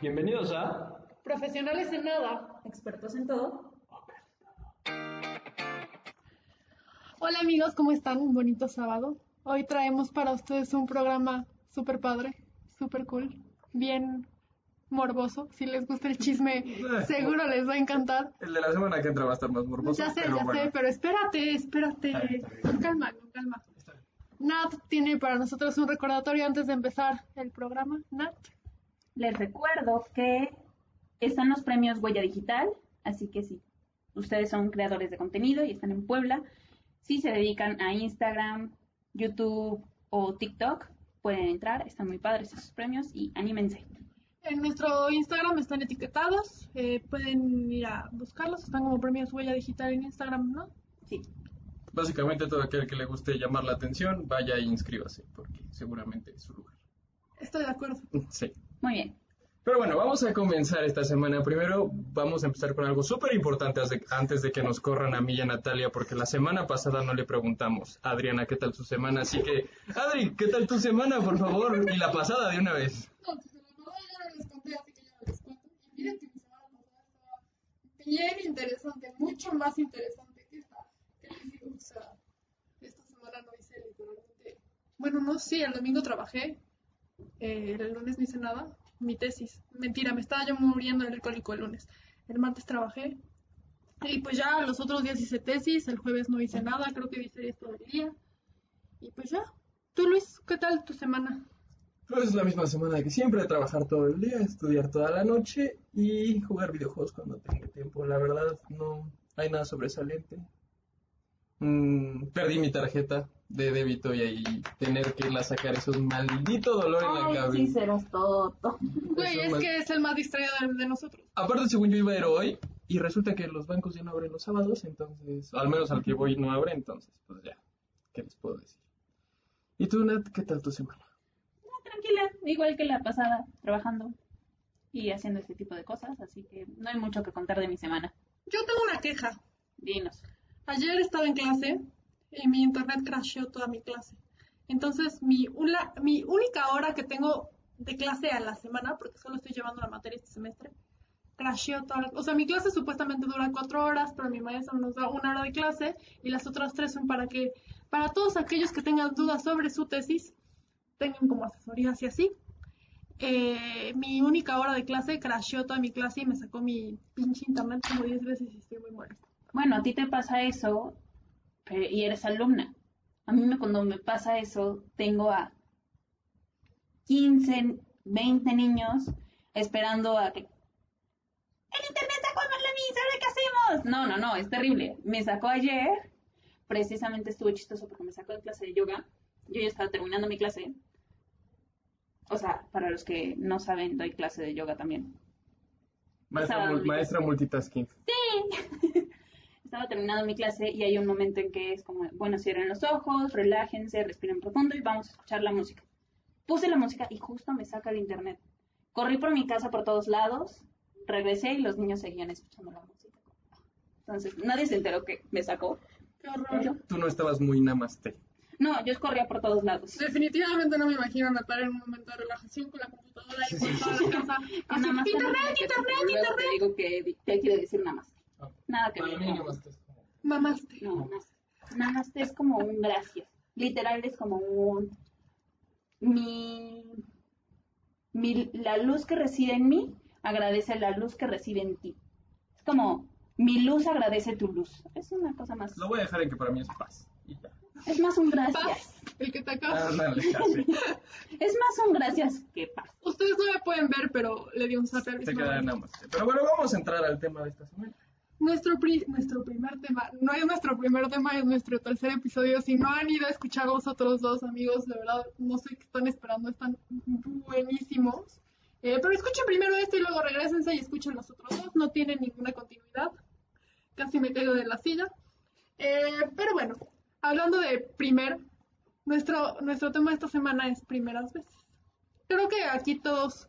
Bienvenidos a Profesionales en nada. Expertos en todo. Hola amigos, ¿cómo están? Un bonito sábado. Hoy traemos para ustedes un programa súper padre, súper cool, bien morboso. Si les gusta el chisme, seguro les va a encantar. el de la semana que entra va a estar más morboso. Ya sé, pero ya bueno. sé, pero espérate, espérate. Está bien, está bien. Con calma, con calma. Nat tiene para nosotros un recordatorio antes de empezar el programa. Nat. Les recuerdo que están los premios Huella Digital, así que si ustedes son creadores de contenido y están en Puebla, si se dedican a Instagram, YouTube o TikTok, pueden entrar, están muy padres esos premios y anímense. En nuestro Instagram están etiquetados, eh, pueden ir a buscarlos, están como premios huella digital en Instagram, ¿no? Sí. Básicamente todo aquel que le guste llamar la atención, vaya e inscríbase, porque seguramente es su lugar. Estoy de acuerdo. Sí. Muy bien. Pero bueno, vamos a comenzar esta semana. Primero vamos a empezar con algo súper importante antes de- que nos corran a mí y a Natalia, porque la semana pasada no le preguntamos a Adriana qué tal su semana. Así que, Adri, ¿qué tal tu semana, por favor? Y la pasada de una vez. No, pues la ya les conté, así que ya no les cuento. Y miren que mi semana pasada estaba bien interesante, mucho más interesante que esta. Que les digo, o sea, esta semana no hice literalmente. Bueno, no, sí, el domingo trabajé, eh, el lunes no hice nada, mi tesis. Mentira, me estaba yo muriendo en el cólico el lunes. El martes trabajé. Y pues ya los otros días hice tesis, el jueves no hice nada, creo que hice esto del día. Y pues ya. Tú, Luis, ¿qué tal tu semana? Pues la misma semana que siempre, trabajar todo el día, estudiar toda la noche y jugar videojuegos cuando tenga tiempo. La verdad, no hay nada sobresaliente. Mm, perdí mi tarjeta de débito y ahí tener que irla a sacar es un maldito dolor en la Ay, cabeza. sí, serás toto. Güey, es mal- que es el más distraído de, de nosotros. Aparte, según yo iba a ir hoy, y resulta que los bancos ya no abren los sábados, entonces, al menos al que voy no abre, entonces, pues ya, ¿qué les puedo decir? ¿Y tú, Nat, qué tal tu semana? Ah, Tranquila, igual que la pasada, trabajando y haciendo este tipo de cosas, así que no hay mucho que contar de mi semana. Yo tengo una queja. Dinos. Ayer estaba en clase y mi internet crasheó toda mi clase. Entonces, mi, una, mi única hora que tengo de clase a la semana, porque solo estoy llevando la materia este semestre, crasheó toda la- O sea, mi clase supuestamente dura cuatro horas, pero mi maestro nos da una hora de clase y las otras tres son para que, para todos aquellos que tengan dudas sobre su tesis, tengan como asesorías y así. Eh, mi única hora de clase crasheó toda mi clase y me sacó mi pinche internet como 10 veces y estoy muy molesta. Bueno, a ti te pasa eso pero- y eres alumna. A mí me, cuando me pasa eso, tengo a 15, 20 niños esperando a que... El internet sacó mal de mí, ¿sabe qué hacemos? No, no, no, es terrible. Me sacó ayer, precisamente estuvo chistoso porque me sacó de clase de yoga. Yo ya estaba terminando mi clase. O sea, para los que no saben, doy clase de yoga también. Maestra, maestra multitasking. Estaba terminando mi clase y hay un momento en que es como, bueno, cierren los ojos, relájense, respiren profundo y vamos a escuchar la música. Puse la música y justo me saca el internet. Corrí por mi casa por todos lados, regresé y los niños seguían escuchando la música. Entonces, nadie se enteró que me sacó. Qué horror. Tú no estabas muy namaste. No, yo corría por todos lados. Definitivamente no me imagino a en un momento de relajación con la computadora y con toda la casa. Así, internet, te- internet, luego internet. Te digo que, que quiere decir nada más. Nada que Para ver. mí con- namaste es como- Mamaste. No, namaste. Namaste es como un gracias. Literal es como un... Mi, mi... La luz que reside en mí agradece la luz que reside en ti. Es como... Mi luz agradece tu luz. Es una cosa más... Lo voy a dejar en que para mí es paz. Y ya. Es más un gracias. Paz, el que te acaba. Casi. Es más un gracias que paz. Ustedes no me pueden ver, pero le di un zap al. Pero bueno, vamos a entrar al tema de esta semana. Nuestro, pri- nuestro primer tema, no es nuestro primer tema, es nuestro tercer episodio. Si no han ido a escuchar los otros dos amigos, de verdad, no sé qué están esperando, están buenísimos. Eh, pero escuchen primero este y luego regresense y escuchen los otros dos, no tienen ninguna continuidad. Casi me caigo de la silla. Eh, pero bueno, hablando de primer, nuestro, nuestro tema de esta semana es primeras veces. Creo que aquí todos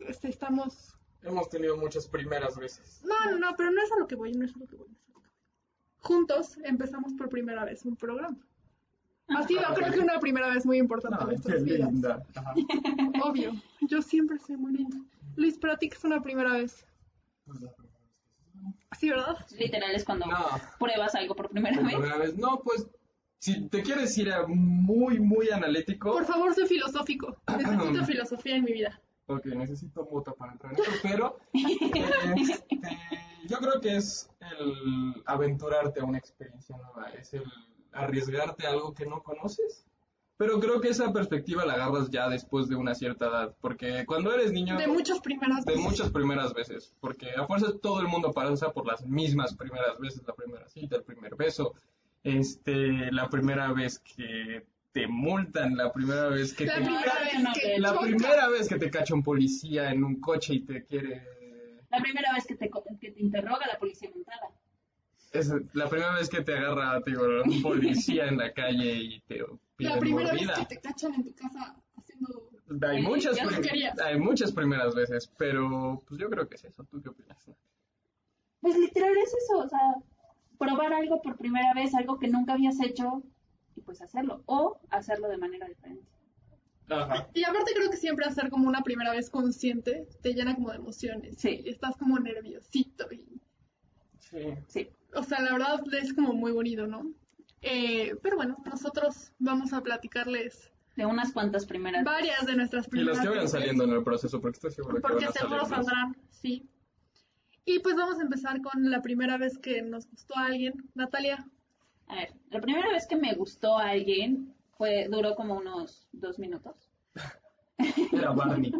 este, estamos Hemos tenido muchas primeras veces. no, no, no, pero no es a lo que voy, no es a lo que voy. no es a lo que voy. Juntos empezamos por primera vez un programa. Ha sido, creo que una primera vez muy importante en Ay, qué nuestras vidas. linda. Obvio, yo siempre soy muy linda. Luis, para ti, ¿qué es una primera vez? Sí, ¿verdad? Literal es cuando No. pruebas algo por primera Por vez. primera vez. No, pues, si te quieres ir a muy, muy analítico. Por favor, sé filosófico. Necesito filosofía en mi vida. Ok, necesito mota para entrar en esto, pero este, yo creo que es el aventurarte a una experiencia nueva, es el arriesgarte a algo que no conoces. Pero creo que esa perspectiva la agarras ya después de una cierta edad, porque cuando eres niño... De muchas primeras de veces. muchas primeras veces, porque a fuerza todo el mundo pasa por las mismas primeras veces, la primera cita, el primer beso, este, la primera vez que te multan, la primera vez que La te primera vez que la choca. primera vez que te cacha un policía en un coche y te quiere La primera vez que te, que te interroga la policía montada. es la primera vez que te agarra digo, un policía en la calle y te pide La primera mordida. vez que te cachan en tu casa haciendo... Hay muchas, prim- querías. hay muchas primeras veces, pero pues yo creo que es eso. ¿Tú qué opinas? Pues literal es eso, o sea, probar algo por primera vez, algo que nunca habías hecho, pues hacerlo, o hacerlo de manera diferente. Ajá. Y aparte creo que siempre hacer como una primera vez consciente te llena como de emociones. Sí. Y estás como nerviosito. Y, Sí. Sí. o sea, la verdad es como muy bonito, ¿no? Eh, pero bueno, nosotros vamos a platicarles De unas cuantas primeras. varias de nuestras Y primeras las que vayan saliendo en el proceso, porque estoy seguro que Porque van a seguro salir saldrán, sí. Y pues vamos a empezar con la primera vez que nos gustó a alguien. Natalia, A ver, la primera vez que me gustó a alguien fue, duró como unos dos minutos. Era Barney.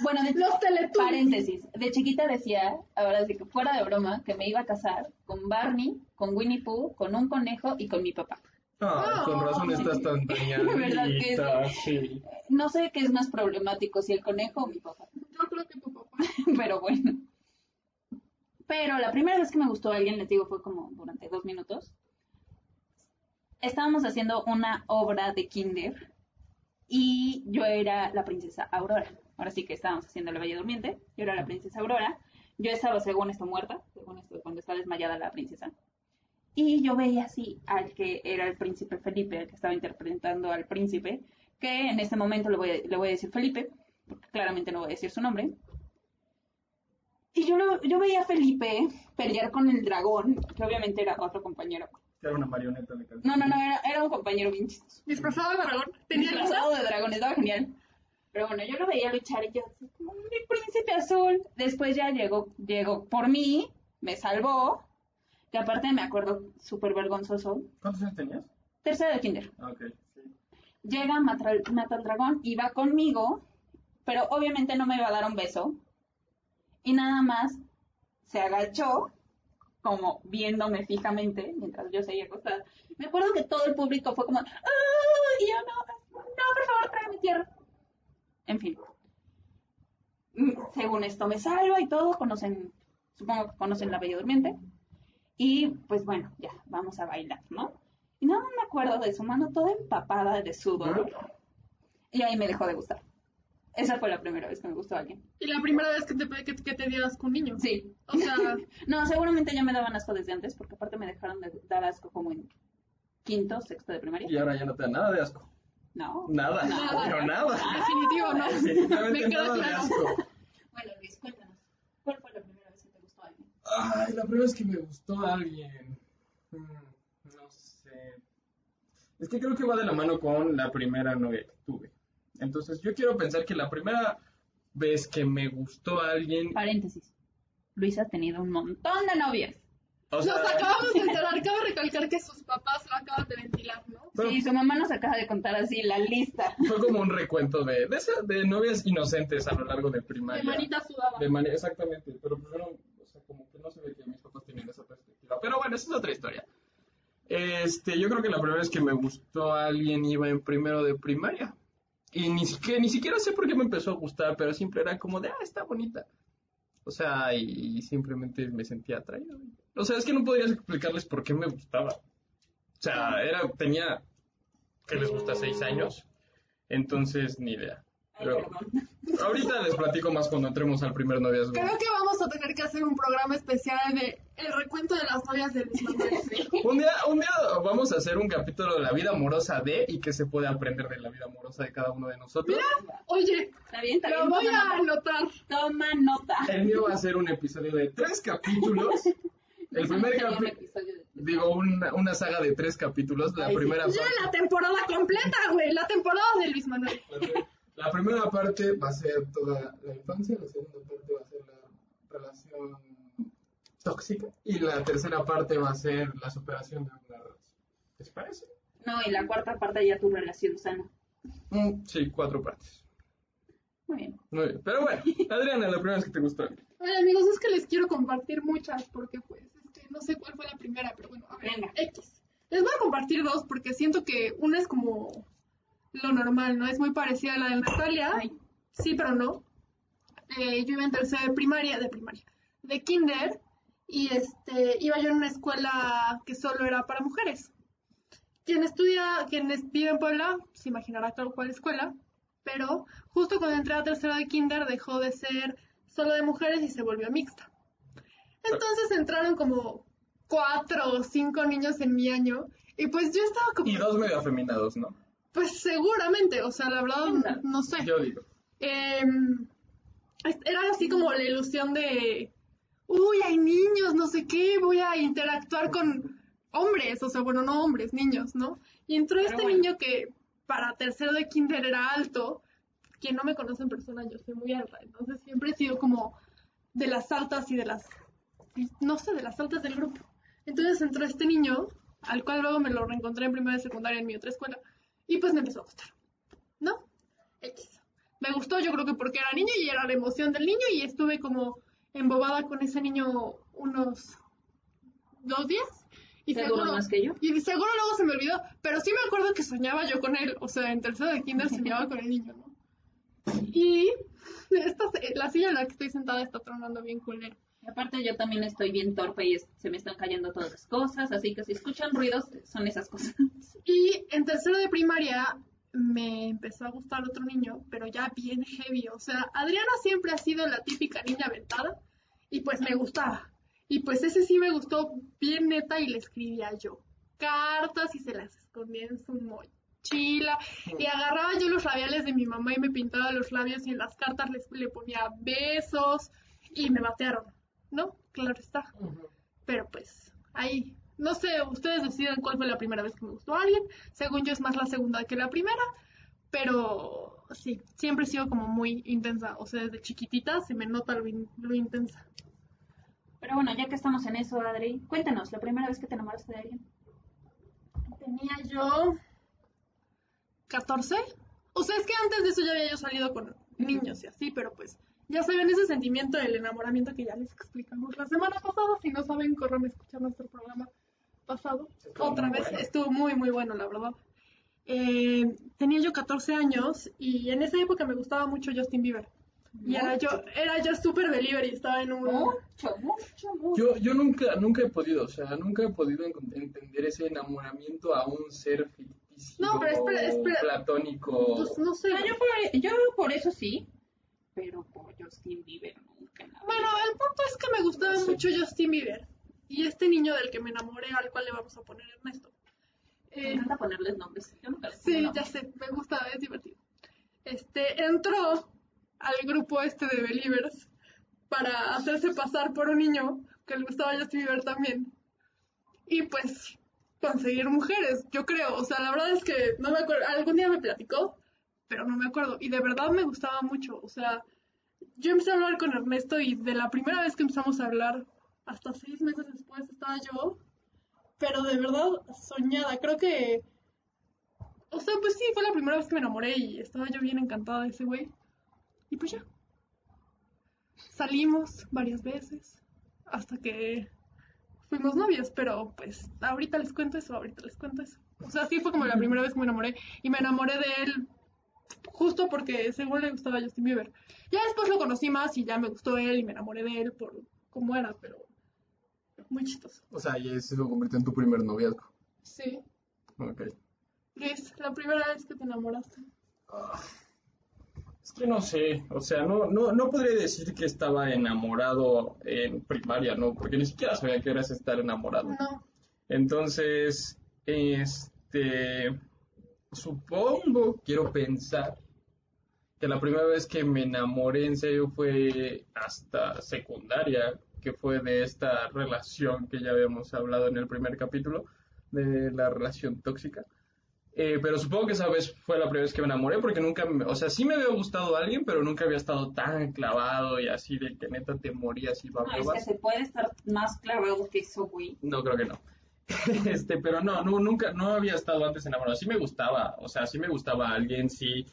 Bueno, de Los Teletubbies. paréntesis, de chiquita decía, ahora sí que fuera de broma, que me iba a casar con Barney, con Winnie Pooh, con un conejo y con mi papá. Ah, con razón estás tan ¿Verdad que tañadita, sí. No sé qué es más problemático, si el conejo o mi papá. yo creo que tu papá. pero bueno. Pero la primera vez que me gustó a alguien, les digo, fue como durante dos minutos. Estábamos haciendo una obra de kinder y yo era la princesa Aurora. Ahora sí que estábamos haciendo la Bella Durmiente. Yo era la princesa Aurora. Yo estaba, según esto, muerta, según esto, cuando está desmayada la princesa. Y yo veía así al que era el príncipe Felipe, el que estaba interpretando al príncipe, que en este momento le voy a, le voy a decir Felipe, porque claramente no voy a decir su nombre. Y yo, lo- yo veía a Felipe pelear con el dragón, que obviamente era otro compañero. Era una marioneta de canción. No, no, no, era, era un compañero bien chistoso. Disfrazado de dragón. Tenía Disfrazado de dragón, estaba genial. Pero bueno, yo lo veía luchar y yo así como mi príncipe azul. Después ya llegó, llegó por mí, me salvó. Que aparte me acuerdo súper vergonzoso. ¿Cuántos años tenías? Tercero de kinder. Ah, ok. Sí. Llega, mata, al- mata al dragón y va conmigo, pero obviamente no me iba a dar un beso. Y nada más se agachó, como viéndome fijamente, mientras yo seguía acostada. Me acuerdo que todo el público fue como, ¡ah! Y yo, no, no, por favor, tráeme tierra. En fin. Mm, Según esto me salva y todo, conocen, supongo que conocen la Bella Durmiente. Y pues bueno, ya, vamos a bailar, ¿no? Y nada más me acuerdo de su mano toda empapada de sudor. Y ahí me dejó de gustar. Esa fue la primera vez que me gustó alguien. Y la primera vez que te, que, que te dieras con un niño. Sí. O sea, No, seguramente ya me daban asco desde antes, porque aparte me dejaron de dar asco como en quinto, sexto de primaria. Y ahora ya no te da nada de asco. No. Nada, Nada. pero nada. definitivo, ¿no? Definitivamente Me queda nada de claro. asco. Bueno, Luis, cuéntanos. ¿Cuál fue la primera vez que te gustó alguien? Ay, la primera vez que me gustó a alguien. Mm, no sé. Es que creo que va de la mano con la primera novia que tuve. Entonces, yo quiero pensar que la primera vez que me gustó a alguien. Paréntesis. Luis ha tenido un montón de novias. O sea, Nos acabamos de enterar, cabe recalcar que sus papás lo acaban de ventilar, ¿no? Pero- Sí, su mamá nos acaba de contar así la lista. fue como un recuento de, de, esa- de novias inocentes a lo largo de primaria. De manita sudada. De mani- exactamente, pero primero, o sea, como que no se ve que mis papás tienen esa perspectiva. Pero bueno, esa es otra historia. Este, yo creo que la primera vez que me gustó a alguien iba en primero de primaria. Y ni siquiera, ni siquiera sé por qué me empezó a gustar, pero siempre era como de, ah, está bonita. O sea, y, simplemente me sentía atraído. O sea, es que no podrías explicarles por qué me gustaba. O sea, era, tenía, que les gusta? Seis años. Entonces, ni idea. Pero ahorita les platico más cuando entremos al primer noviazgo. Creo que vamos a tener que hacer un programa especial de el recuento de las novias de Luis Manuel. Un día, un día vamos a hacer un capítulo de la vida amorosa de y que se puede aprender de la vida amorosa de cada uno de nosotros. Oye, Está bien, está bien. lo voy toma a nota. anotar. Toma nota. El mío va a ser un episodio de tres capítulos. El primer capítulo, digo, una, una saga de tres capítulos. La Ay, sí. primera Ya parte. la temporada completa, güey. La temporada de Luis Manuel. La primera parte va a ser toda la infancia, la segunda parte va a ser la relación tóxica y la tercera parte va a ser la superación de una relación. ¿Les parece? No, y la cuarta parte ya tu relación sana. Mm, sí, cuatro partes. Muy bien. Muy bien. Pero bueno, Adriana, la primera vez que te gustó. Oye, amigos, es que les quiero compartir muchas porque, pues, es que no sé cuál fue la primera, pero bueno, a ver, Venga. X. Les voy a compartir dos porque siento que una es como lo normal, ¿no? Es muy parecida a la de Natalia. Ay. Sí, pero no. Eh, yo iba en tercero de primaria, de primaria, de kinder, y este, iba yo en una escuela que solo era para mujeres. Quien estudia, quien es- vive en Puebla, se imaginará claro cuál escuela, pero justo cuando entré a tercero de kinder dejó de ser solo de mujeres y se volvió mixta. Entonces entraron como cuatro o cinco niños en mi año, y pues yo estaba como, Y dos medio afeminados, ¿no? Pues seguramente, o sea, la verdad, no sé. Yo digo. Em, era así como la ilusión de, uy, hay niños, no sé qué, voy a interactuar con hombres, o sea, bueno, no hombres, niños, ¿no? Y entró Pero este bueno. niño que para tercero de kinder era alto, quien no me conoce en persona, yo soy muy alta, entonces siempre he sido como de las altas y de las, no sé, de las altas del grupo. Entonces entró este niño, al cual luego me lo reencontré en primera de secundaria en mi otra escuela, y pues me empezó a gustar, ¿no? X. Me gustó, yo creo que porque era niño y era la emoción del niño y estuve como embobada con ese niño unos dos días. Y ¿Seguro más que yo? Y seguro luego se me olvidó, pero sí me acuerdo que soñaba yo con él, o sea, en tercero de kinder soñaba con el niño, ¿no? Y esta, la silla en la que estoy sentada está tronando bien culero. Aparte yo también estoy bien torpe y se me están cayendo todas las cosas, así que si escuchan ruidos son esas cosas. Y en tercero de primaria me empezó a gustar otro niño, pero ya bien heavy. O sea, Adriana siempre ha sido la típica niña aventada y pues me gustaba. Y pues ese sí me gustó bien neta y le escribía yo cartas y se las escondía en su mochila. Y agarraba yo los labiales de mi mamá y me pintaba los labios y en las cartas les, le ponía besos y me batearon. ¿No? Claro está. Pero pues ahí, no sé, ustedes deciden cuál fue la primera vez que me gustó a alguien. Según yo es más la segunda que la primera. Pero sí, siempre he sido como muy intensa. O sea, desde chiquitita se me nota lo, in- lo intensa. Pero bueno, ya que estamos en eso, Adri, cuéntanos, la primera vez que te enamoraste de alguien. Tenía yo 14. O sea, es que antes de eso ya había yo salido con niños y así, pero pues ya saben ese sentimiento del enamoramiento que ya les explicamos la semana pasada. Si no saben, corran a escuchar nuestro programa pasado. Estuvo Otra muy vez, bueno. estuvo muy, muy bueno, la verdad. Eh, tenía yo 14 años y en esa época me gustaba mucho Justin Bieber. Y era yo, era yo súper believer y estaba en un... Mucho, mucho, mucho. Yo, yo nunca, nunca he podido, o sea, nunca he podido entender ese enamoramiento a un ser ficticio, No, pero espera, espera. platónico. Pues, no sé. No, yo, por, yo por eso sí, pero por Justin Bieber nunca. la Bueno, el punto es que me gustaba Sí. mucho Justin Bieber. Y este niño del que me enamoré, al cual le vamos a poner Ernesto. Me Eh, encanta ponerles nombres. Yo nunca les sí, ya sé, me gusta, es divertido. Este, entró al grupo este de Believers para hacerse pasar por un niño que le gustaba Justin Bieber también. Y pues conseguir mujeres, yo creo. O sea, la verdad es que no me acuerdo. Algún día me platicó, pero no me acuerdo. Y de verdad me gustaba mucho. O sea, yo empecé a hablar con Ernesto y de la primera vez que empezamos a hablar, hasta seis meses después estaba yo, pero de verdad soñada. Creo que, o sea, pues sí, fue la primera vez que me enamoré y estaba yo bien encantada de ese güey. Y pues ya. Salimos varias veces hasta que fuimos novios, pero pues ahorita les cuento eso, ahorita les cuento eso. O sea, sí fue como la primera vez que me enamoré y me enamoré de él justo porque según le gustaba Justin Bieber. Ya después lo conocí más y ya me gustó él y me enamoré de él por cómo era, pero muy chistoso. O sea, y eso se convirtió en tu primer noviazgo. Sí. Ok. Luis, la primera vez que te enamoraste. Es que no sé, o sea, no, no, no podría decir que estaba enamorado en primaria, ¿no? Porque ni siquiera sabía que eras estar enamorado. No. Entonces, este, supongo, quiero pensar, que la primera vez que me enamoré en serio fue hasta secundaria, que fue de esta relación que ya habíamos hablado en el primer capítulo, de la relación tóxica. Eh, pero supongo que esa vez fue la primera vez que me enamoré, porque nunca, me- o sea, sí me había gustado alguien, pero nunca había estado tan clavado y así de que neta te morías y No, es que se puede estar más clavado que eso, güey. No, creo que no. Este, pero no, no, nunca, no había estado antes enamorado. Sí me gustaba, o sea, sí me gustaba alguien, sí,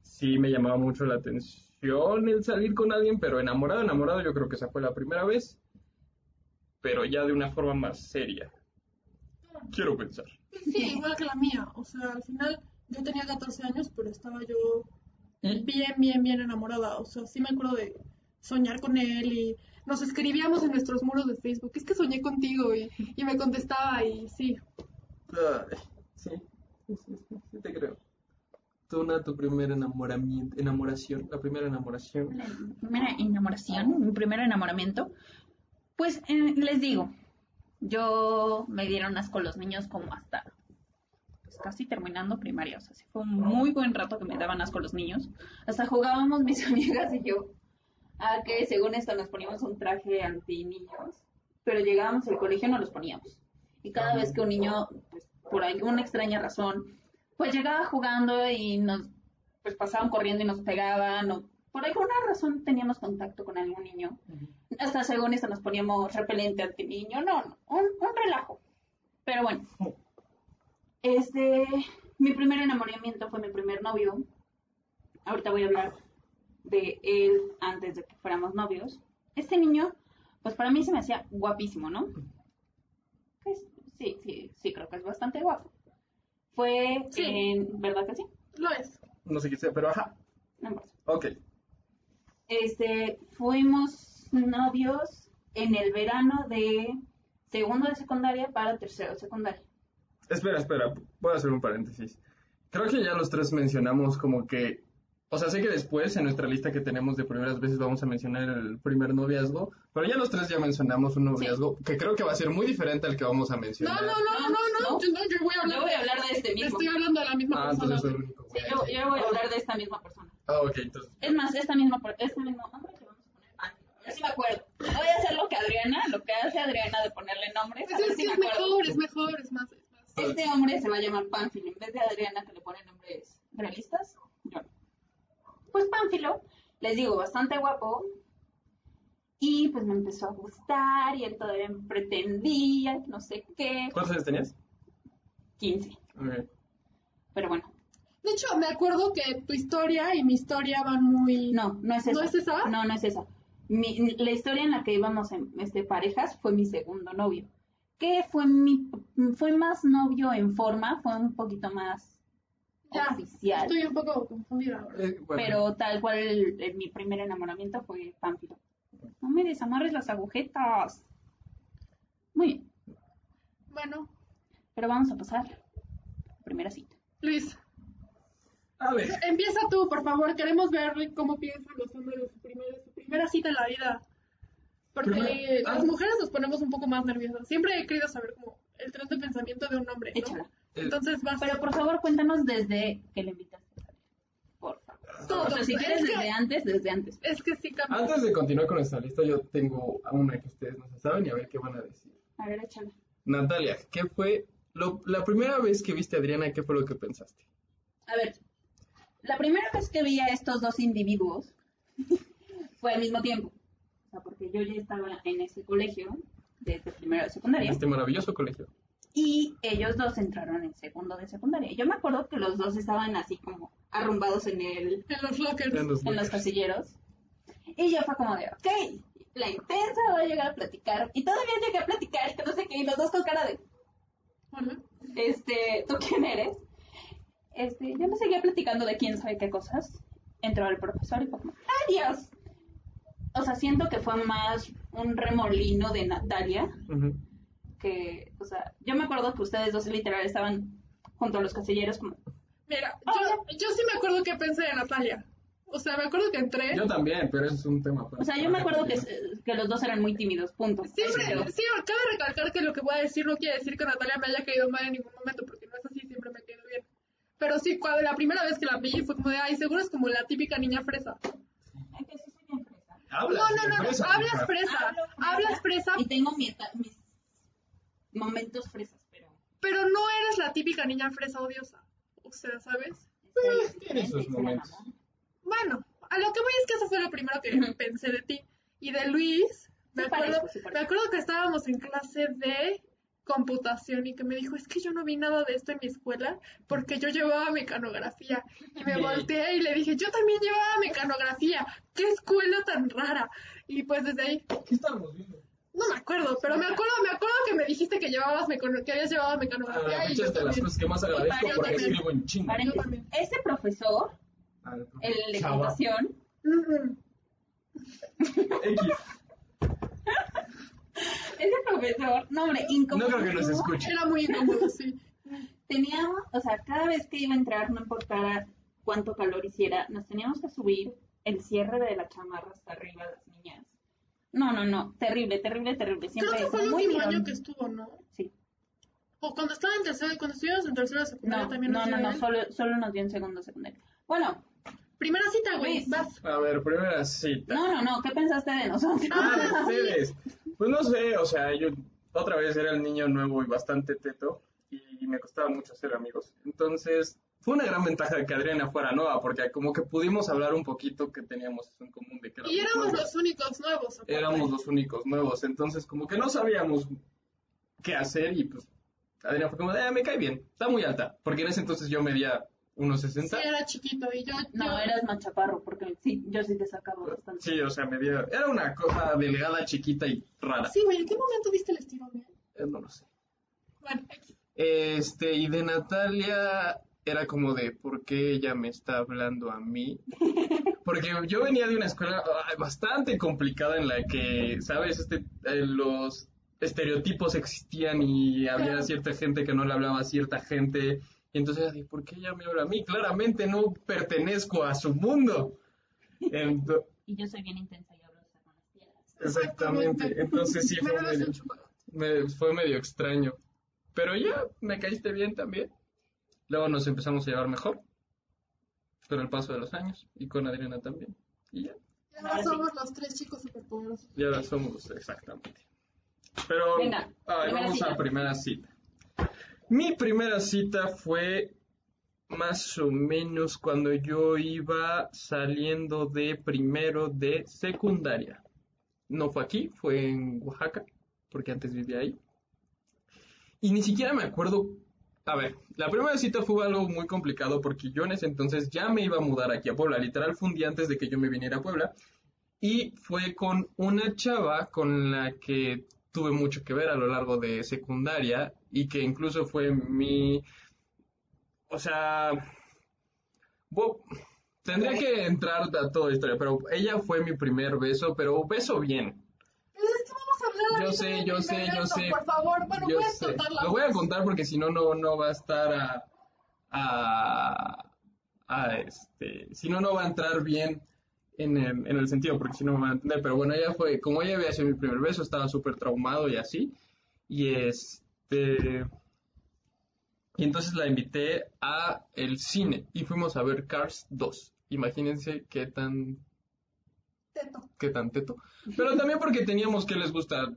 sí me llamaba mucho la atención el salir con alguien, pero enamorado, enamorado, yo creo que esa fue la primera vez, pero ya de una forma más seria. Quiero pensar. Sí, igual que la mía. O sea, al final yo tenía 14 años, pero estaba yo bien, bien, bien enamorada. O sea, sí me acuerdo de soñar con él y nos escribíamos en nuestros muros de Facebook. Es que soñé contigo y, y me contestaba y sí. Ay, sí, sí, sí, sí, te creo. Tú, una, tu primer enamoramiento, enamoración, la primera enamoración. La primera enamoración, mi primer enamoramiento. Pues eh, les digo, yo me dieron asco los niños como hasta pues, casi terminando primaria. O sea, sí fue un muy buen rato que me daban asco los niños. Hasta jugábamos mis amigas y yo a que según esto nos poníamos un traje anti niños, pero llegábamos al colegio y no los poníamos. Y cada vez que un niño, pues, por alguna extraña razón, pues llegaba jugando y nos pues pasaban corriendo y nos pegaban o por alguna razón teníamos contacto con algún niño. Hasta según esto nos poníamos repelente ante niño. No, no, un, un relajo. Pero bueno, este, mi primer enamoramiento fue mi primer novio. Ahorita voy a hablar de él antes de que fuéramos novios. Este niño, pues para mí se me hacía guapísimo, ¿no? Pues, sí, sí, sí, creo que es bastante guapo. Fue Sí. en, ¿verdad que sí? Lo es. No sé qué sea, pero ajá. No importa. Ok. Este, fuimos novios en el verano de segundo de secundaria para tercero de secundaria. Espera, espera, voy a hacer un paréntesis. Creo que ya los tres mencionamos como que, o sea, sé que después en nuestra lista que tenemos de primeras veces vamos a mencionar el primer noviazgo, pero ya los tres ya mencionamos un noviazgo que creo que va a ser muy diferente al que vamos a No, mencionar. no, no, no, no, no. No. Yo, no, yo voy a hablar, Yo voy a hablar de este mismo. Estoy hablando de la misma Ah, persona. entonces soy el único. Sí, yo, yo voy a hablar de esta misma persona. Ah, ok, entonces. Es más, esta misma, este mismo nombre le vamos a poner Ángel. A ver si me acuerdo. Voy a hacer lo que Adriana, lo que hace Adriana de ponerle nombres. Pues es si que me es acuerdo. mejor, es mejor, es más. Es más. Este hombre se va a llamar Pánfilo. En vez de Adriana que le pone nombres realistas, yo. Pues Pánfilo, les digo, bastante guapo. Y pues me empezó a gustar y él todavía me pretendía, no sé qué. ¿Cuántos años tenías? 15. Ok. Pero bueno, De hecho, me acuerdo que tu historia y mi historia van muy... no, no es esa. ¿No es esa? No, no es esa. Mi- la historia en la que íbamos en este, parejas fue mi segundo novio. Que fue mi, fue más novio en forma, fue un poquito más Ya, oficial. Estoy un poco confundida ahora. Eh, bueno, Pero tal cual el- el- mi primer enamoramiento fue Pánfilo. No me desamarres las agujetas. Muy bien, Bueno, pero vamos a pasar a la primera cita. Luis, A ver, empieza tú, por favor. Queremos ver cómo piensan los hombres de su, primer- su primera cita en la vida. Porque Primera- ah. las mujeres nos ponemos un poco más nerviosas. Siempre he querido saber como el tren de pensamiento de un hombre, ¿no? Échala. Eh, Entonces vas Pero por favor, cuéntanos desde que le invitaste a salir. Por favor. todo. O sea, si quieres que, desde antes, desde antes. es que sí cambia. antes de continuar con nuestra lista, yo tengo una que ustedes no se saben y a ver qué van a decir. A ver, échala. Natalia, ¿qué fue lo- la primera vez que viste a Adriana? ¿Qué fue lo que pensaste? A ver, la primera vez que vi a estos dos individuos fue al mismo tiempo. O sea, porque yo ya estaba en ese colegio, desde primero de En secundaria, este maravilloso colegio. Y ellos dos entraron en segundo de secundaria. Yo me acuerdo que los dos estaban así como arrumbados en el En los lockers. En los en los lockers. casilleros. Y yo fue como de, ok, la intensa va a llegar a platicar. Y todavía llegué a platicar, que no sé qué, y los dos con cara de, Hola. este, ¿tú quién eres? Este, yo me seguía platicando de quién sabe qué cosas. Entró el profesor y fue como, ¡adiós! O sea, siento que fue más un remolino de Natalia Ujú. Que, o sea, yo me acuerdo que ustedes dos literal estaban junto a los casilleros como, Mira, yo, yo sí me acuerdo que pensé en Natalia. O sea, me acuerdo que entré. Yo también, pero eso es un tema. para- O sea, yo me acuerdo que, que los dos eran muy tímidos, punto. Siempre, sí, cabe recalcar que lo que voy a decir no quiere decir que Natalia me haya caído mal en ningún momento, porque no es así, siempre me ha caído bien. Pero sí, cuando la primera vez que la vi fue como de, ay, seguro es como la típica niña fresa. Ay, que sí soy bien fresa. Hablas, No, no, no, no, fresa, hablas fresa, Hablo fresa. hablas fresa, Y tengo mi mis momentos fresas, pero... pero no eres la típica niña fresa odiosa. O sea, ¿sabes? es tiene sus momentos. Bueno, a lo que voy es que eso fue lo primero que pensé de ti. Y de Luis, me Sí acuerdo, parezco, sí me acuerdo que estábamos en clase de computación y que me dijo, es que yo no vi nada de esto en mi escuela porque yo llevaba mecanografía. Y me volteé y le dije, yo también llevaba mecanografía. ¡Qué escuela tan rara! Y pues desde ahí, ¿Qué estábamos viendo? No me acuerdo, pero me acuerdo, me acuerdo que me dijiste que llevabas mecano- que habías llevado Ah, mecanografía yo es de las cosas que más agradezco porque también. escribo en chingo. Ese profesor, Ah, el de. X. ese profesor, no hombre, No incómodo. creo que nos escuche. Era muy incómodo, sí. Teníamos, o sea, cada vez que iba a entrar, no importara cuánto calor hiciera, nos teníamos que subir el cierre de la chamarra hasta arriba las niñas. No, no, no, terrible, terrible, terrible. Siempre Creo que fue el muy último año que estuvo, ¿no? Sí. O cuando estaba en tercero, cuando estuvimos en tercero de secundaria No, también no, nos no, dio no, él. solo, solo nos dio en segundo secundario. Bueno, Primera cita, güey, vas. A ver, primera cita. no, no, no, ¿qué pensaste de nosotros? Ah, ustedes. Pues no sé, o sea, yo otra vez era el niño nuevo y bastante teto y me costaba mucho hacer amigos. Entonces, fue una gran ventaja de que Adriana fuera nueva porque como que pudimos hablar un poquito que teníamos eso en común de que Y éramos nuevos. los únicos nuevos. aparte. éramos los únicos nuevos, entonces como que no sabíamos qué hacer y pues Adriana fue como, de, "Ah, me cae bien, está muy alta, porque en ese entonces yo medía unos Sí, 60. era chiquito y yo... No, yo- eras más chaparro, porque sí, yo sí te sacaba bastante. Sí, o sea, medía, era una cosa delgada, chiquita y rara. Sí, güey, ¿en qué momento viste el estirón? eh? Eh, No lo sé. Bueno, X. Este, y de Natalia era como de, ¿por qué ella me está hablando a mí? Porque yo venía de una escuela bastante complicada en la que, ¿sabes? Este, eh, los estereotipos existían y había cierta gente que no le hablaba a cierta gente. Y entonces ¿por qué ella me habla a mí? Claramente no pertenezco a su mundo. Ento- Y yo soy bien intensa y hablo con las piedras. exactamente. Entonces sí fue medio, me- fue medio extraño. Pero ya me caíste bien también. Luego nos empezamos a llevar mejor. Con el paso de los años. Y con Adriana también. Y ya. Y ahora Ahora sí. somos los tres chicos superpoderosos. Y ahora somos exactamente. Pero Venga, ay, vamos cita. a primera cita. Mi primera cita fue más o menos cuando yo iba saliendo de primero de secundaria. No fue aquí, fue en Oaxaca, porque antes vivía ahí. Y ni siquiera me acuerdo. A ver, la primera cita fue algo muy complicado porque yo en ese entonces ya me iba a mudar aquí a Puebla. Literal fue un día antes de que yo me viniera a Puebla. Y fue con una chava con la que tuve mucho que ver a lo largo de secundaria y que incluso fue mi... O sea... tendría que entrar a toda la historia, pero ella fue mi primer beso, pero beso bien. Yo sé, yo sé, yo sé. Por favor, bueno, Yo puedes sé. Lo voy a contar porque si no, no, no va a estar a, a, a, este, si no, no va a entrar bien en el, en el sentido, porque si no me van a entender. Pero bueno, ella fue, como ella había sido mi primer beso, estaba súper traumado y así. Y este, y entonces la invité a el cine y fuimos a ver Cars 2. Imagínense qué tan Teto. qué tan teto. Pero también porque teníamos que les gusta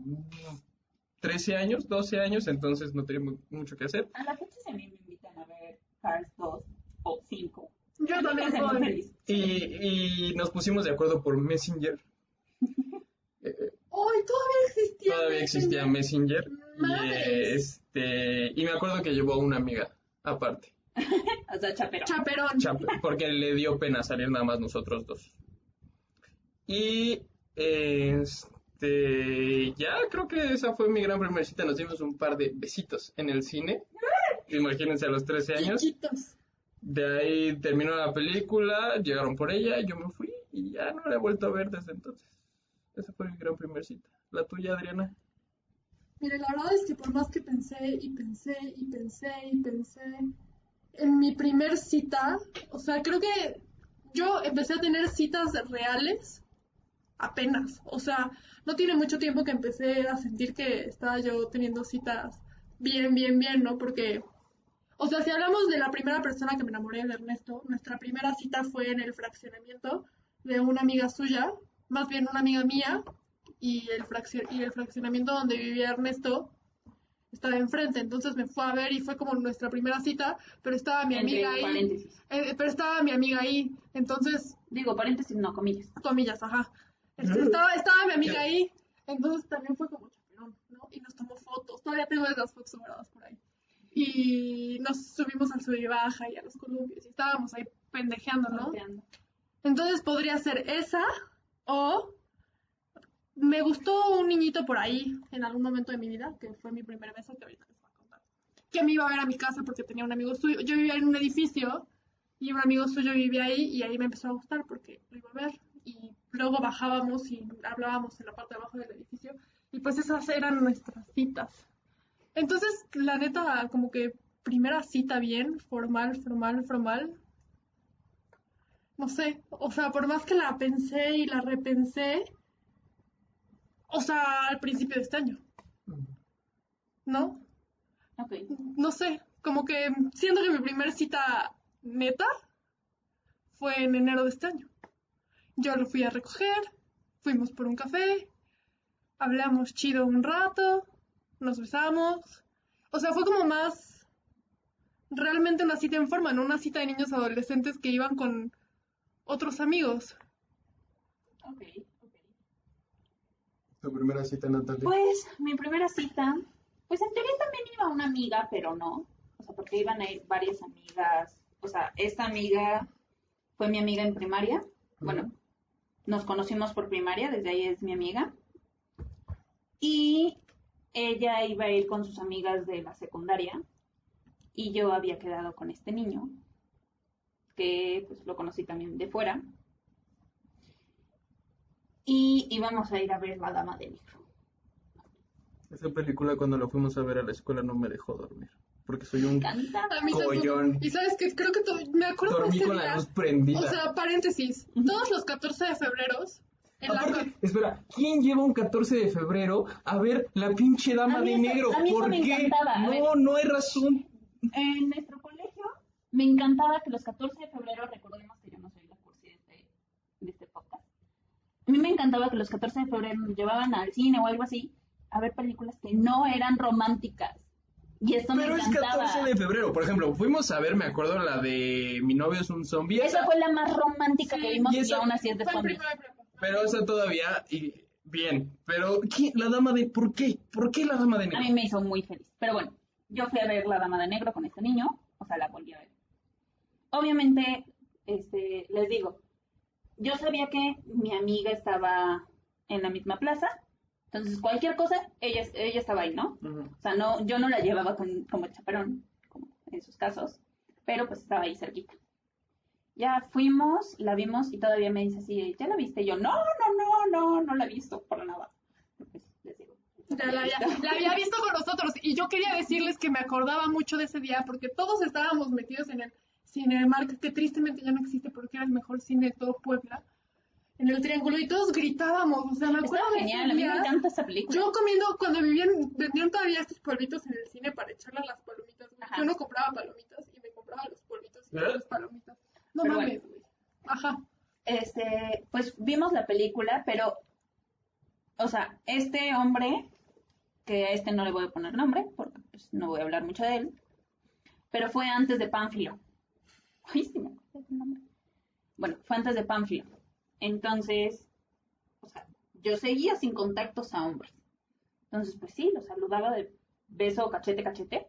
13 años, 12 años, entonces no teníamos mucho que hacer. A la fecha si a mí me invitan a ver Cars 2 o 5. Yo también voy. feliz. Y, y nos pusimos de acuerdo por Messenger. Eh, eh, ¡Ay, todavía existía! todavía existía Messenger. Y, Madres. este, y me acuerdo que llevó a una amiga aparte, O sea, chapero. Chaperón. Chape, porque le dio pena salir nada más nosotros dos. Y este, ya creo que esa fue mi gran primera cita. Nos dimos un par de besitos en el cine. Imagínense a los 13 años. Chiquitos. De ahí terminó la película, llegaron por ella, yo me fui y ya no la he vuelto a ver desde entonces. Esa fue mi gran primera cita. La tuya, Adriana. Mire, la verdad es que por más que pensé y pensé y pensé y pensé, en mi primer cita, o sea, creo que yo empecé a tener citas reales apenas. O sea, no tiene mucho tiempo que empecé a sentir que estaba yo teniendo citas bien, bien, bien, ¿no? Porque, o sea, si hablamos de la primera persona que me enamoré de Ernesto, nuestra primera cita fue en el fraccionamiento de una amiga suya, más bien una amiga mía, y el, fraccio- y el fraccionamiento donde vivía Ernesto estaba enfrente. Entonces me fue a ver y fue como nuestra primera cita, pero estaba mi Entre amiga ahí. Eh, pero estaba mi amiga ahí. Entonces Digo, paréntesis, no, comillas. comillas, ajá. Este, estaba, estaba mi amiga ahí, entonces también fue como chaperón, ¿no? Y nos tomó fotos, todavía tengo esas fotos guardadas por ahí. Y nos subimos al sub y baja y a los columpios y estábamos ahí pendejeando, ¿no? Entonces podría ser esa o me gustó un niñito por ahí en algún momento de mi vida, que fue mi primer beso, que ahorita les voy a contar. Que me iba a ver a mi casa porque tenía un amigo suyo. Yo vivía en un edificio y un amigo suyo vivía ahí y ahí me empezó a gustar porque lo iba a ver. Y luego bajábamos y hablábamos en la parte de abajo del edificio y pues esas eran nuestras citas. Entonces, la neta, como que primera cita bien, formal, formal, formal, no sé, o sea, por más que la pensé y la repensé, o sea, al principio de este año, ¿no? Ok. No sé, como que siento que mi primera cita neta fue en enero de este año. Yo lo fui a recoger, fuimos por un café, hablamos chido un rato, nos besamos. O sea, fue como más realmente una cita en forma, no una cita de niños adolescentes que iban con otros amigos. Ok, ok. Tu primera cita, Natalia. Pues mi primera cita, pues en teoría también iba una amiga, pero no. O sea, porque iban a ir varias amigas. O sea, esta amiga fue mi amiga en primaria. Bueno, nos conocimos por primaria, desde ahí es mi amiga. Y ella iba a ir con sus amigas de la secundaria. Y yo había quedado con este niño, que pues lo conocí también de fuera. Y íbamos a ir a ver La Dama de Negro. Esa película cuando la fuimos a ver a la escuela no me dejó dormir. Porque soy un Canta. A mí tampoco. collón. Y sabes que creo que to- me acuerdo Dormí con la luz prendida. O sea, paréntesis, todos los 14 de febrero en la Aparte, espera, ¿quién lleva un 14 de febrero a ver la pinche dama de eso- negro? a mí eso ¿Por me qué? No, ver. no hay razón. En nuestro colegio me encantaba que los 14 de febrero, recordemos que yo no soy la cursi de este, de este podcast, a mí me encantaba que los 14 de febrero nos llevaban al cine o algo así a ver películas que no eran románticas. Y esto Pero me es encantaba. 14 de febrero. Por ejemplo, fuimos a ver, me acuerdo, la de Mi novio es un zombie. Esa Esa, fue la más romántica Sí, que vimos y y, esa- aún así es de zombies. pero esa todavía, y bien. Pero, ¿quién? La dama de... ¿Por qué? ¿Por qué la dama de A negro? mí me hizo muy feliz. Pero bueno, yo fui a ver La Dama de Negro con este niño, o sea, la volví a ver. Obviamente, este, les digo, yo sabía que mi amiga estaba en la misma plaza, entonces cualquier cosa, ella, ella estaba ahí, ¿no? Ujú. O sea, no, yo no la llevaba con, como chaperón, como en sus casos, pero pues estaba ahí cerquita. Ya fuimos, la vimos y todavía me dice así, ¿ya la viste? Y yo, no, no, no, no, no la he visto por nada. Pues, les digo, Ya la había, la había visto con nosotros y yo quería decirles que me acordaba mucho de ese día porque todos estábamos metidos en el Cinemark, que tristemente ya no existe porque era el mejor cine de todo Puebla, en el Triángulo y todos gritábamos, o sea, me acuerdo genial, a mí me encanta esa película. Yo comiendo, cuando vivían, vendían todavía estos polvitos en el cine para echarle a las palomitas. Ajá. Yo no compraba palomitas y me compraba los polvitos y ¿Eh? las palomitas. No Pero mames, güey. Ajá. este, pues vimos la película, pero, o sea, este hombre, que a este no le voy a poner nombre, porque pues, no voy a hablar mucho de él, pero fue antes de Pánfilo. Ay, sí me acuerdo del nombre. Bueno, fue antes de Pánfilo. Entonces, o sea, yo seguía sin contactos a hombres. Entonces, pues sí, lo saludaba de beso, cachete, cachete,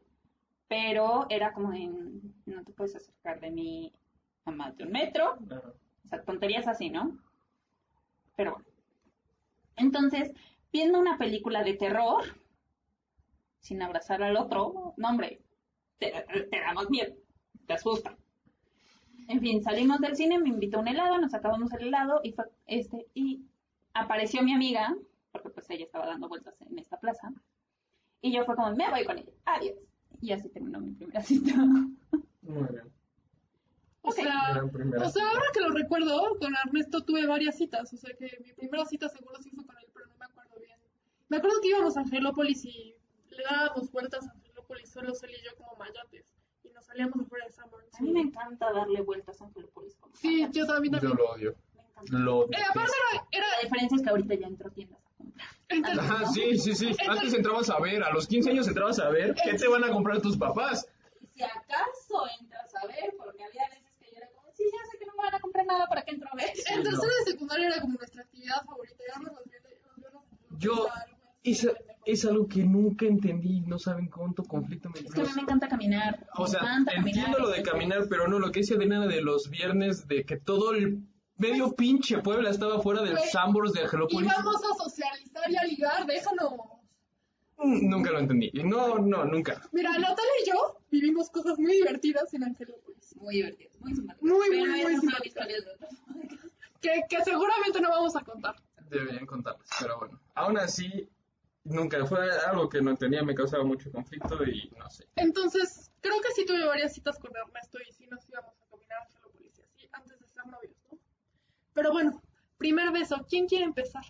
pero era como en, no te puedes acercar de mí a más de un metro, Claro. o sea, tonterías así, ¿no? Pero bueno. Entonces, viendo una película de terror, sin abrazar al otro, no, hombre, te, te damos miedo, te asusta. En fin, salimos del cine, me invitó a un helado, nos acabamos el helado y fue este, y apareció mi amiga, porque pues ella estaba dando vueltas en esta plaza, y yo fue como, me voy con ella, adiós. Y así terminó mi primera cita. Muy bien. O sea, o sea, ahora que lo recuerdo, con Ernesto tuve varias citas. O sea, que mi primera cita seguro sí fue con él, pero no me acuerdo bien. Me acuerdo que íbamos a Angelópolis y le dábamos vueltas a Angelópolis, solo él y yo como mayates. Salíamos afuera de Sanborns. A mí me encanta darle vueltas a Angelópolis. Sí, yo también. Yo lo odio. Lo Eh, aparte detesto. era, La diferencia es que ahorita ya entro tiendas a comprar. era- Ajá, sí, sí, sí. Antes entrabas a ver, a los 15 años entrabas a ver qué te van a comprar tus papás. Y si acaso entras a ver, porque había veces que yo era como, sí, ya sé que no me van a comprar nada, ¿para qué entro a ver? En tercero de secundaria era como nuestra actividad favorita. Yo, es, es algo que nunca entendí, no saben cuánto conflicto me Es que a mí me encanta caminar. O sea, entiendo lo de caminar, pero no, lo que dice Adriana de los viernes, de que todo el medio pinche Puebla estaba fuera del Sambors de Angelópolis. Íbamos a socializar y a ligar, déjanos. Mm, Nunca lo entendí. No, no, nunca. Mira, Natalia y yo vivimos cosas muy divertidas en Angelópolis. Muy divertido, muy simpático. Muy, muy, muy simpáticas. otro. Que, que seguramente no vamos a contar. Deberían contarles, pero bueno. Aún así, nunca fue algo que no entendía, me causaba mucho conflicto y no sé. Entonces, creo que sí tuve varias citas con Ernesto y sí nos íbamos a caminar a Angelópolis y así, antes de ser novios, ¿no? Pero bueno, primer beso. ¿Quién quiere empezar?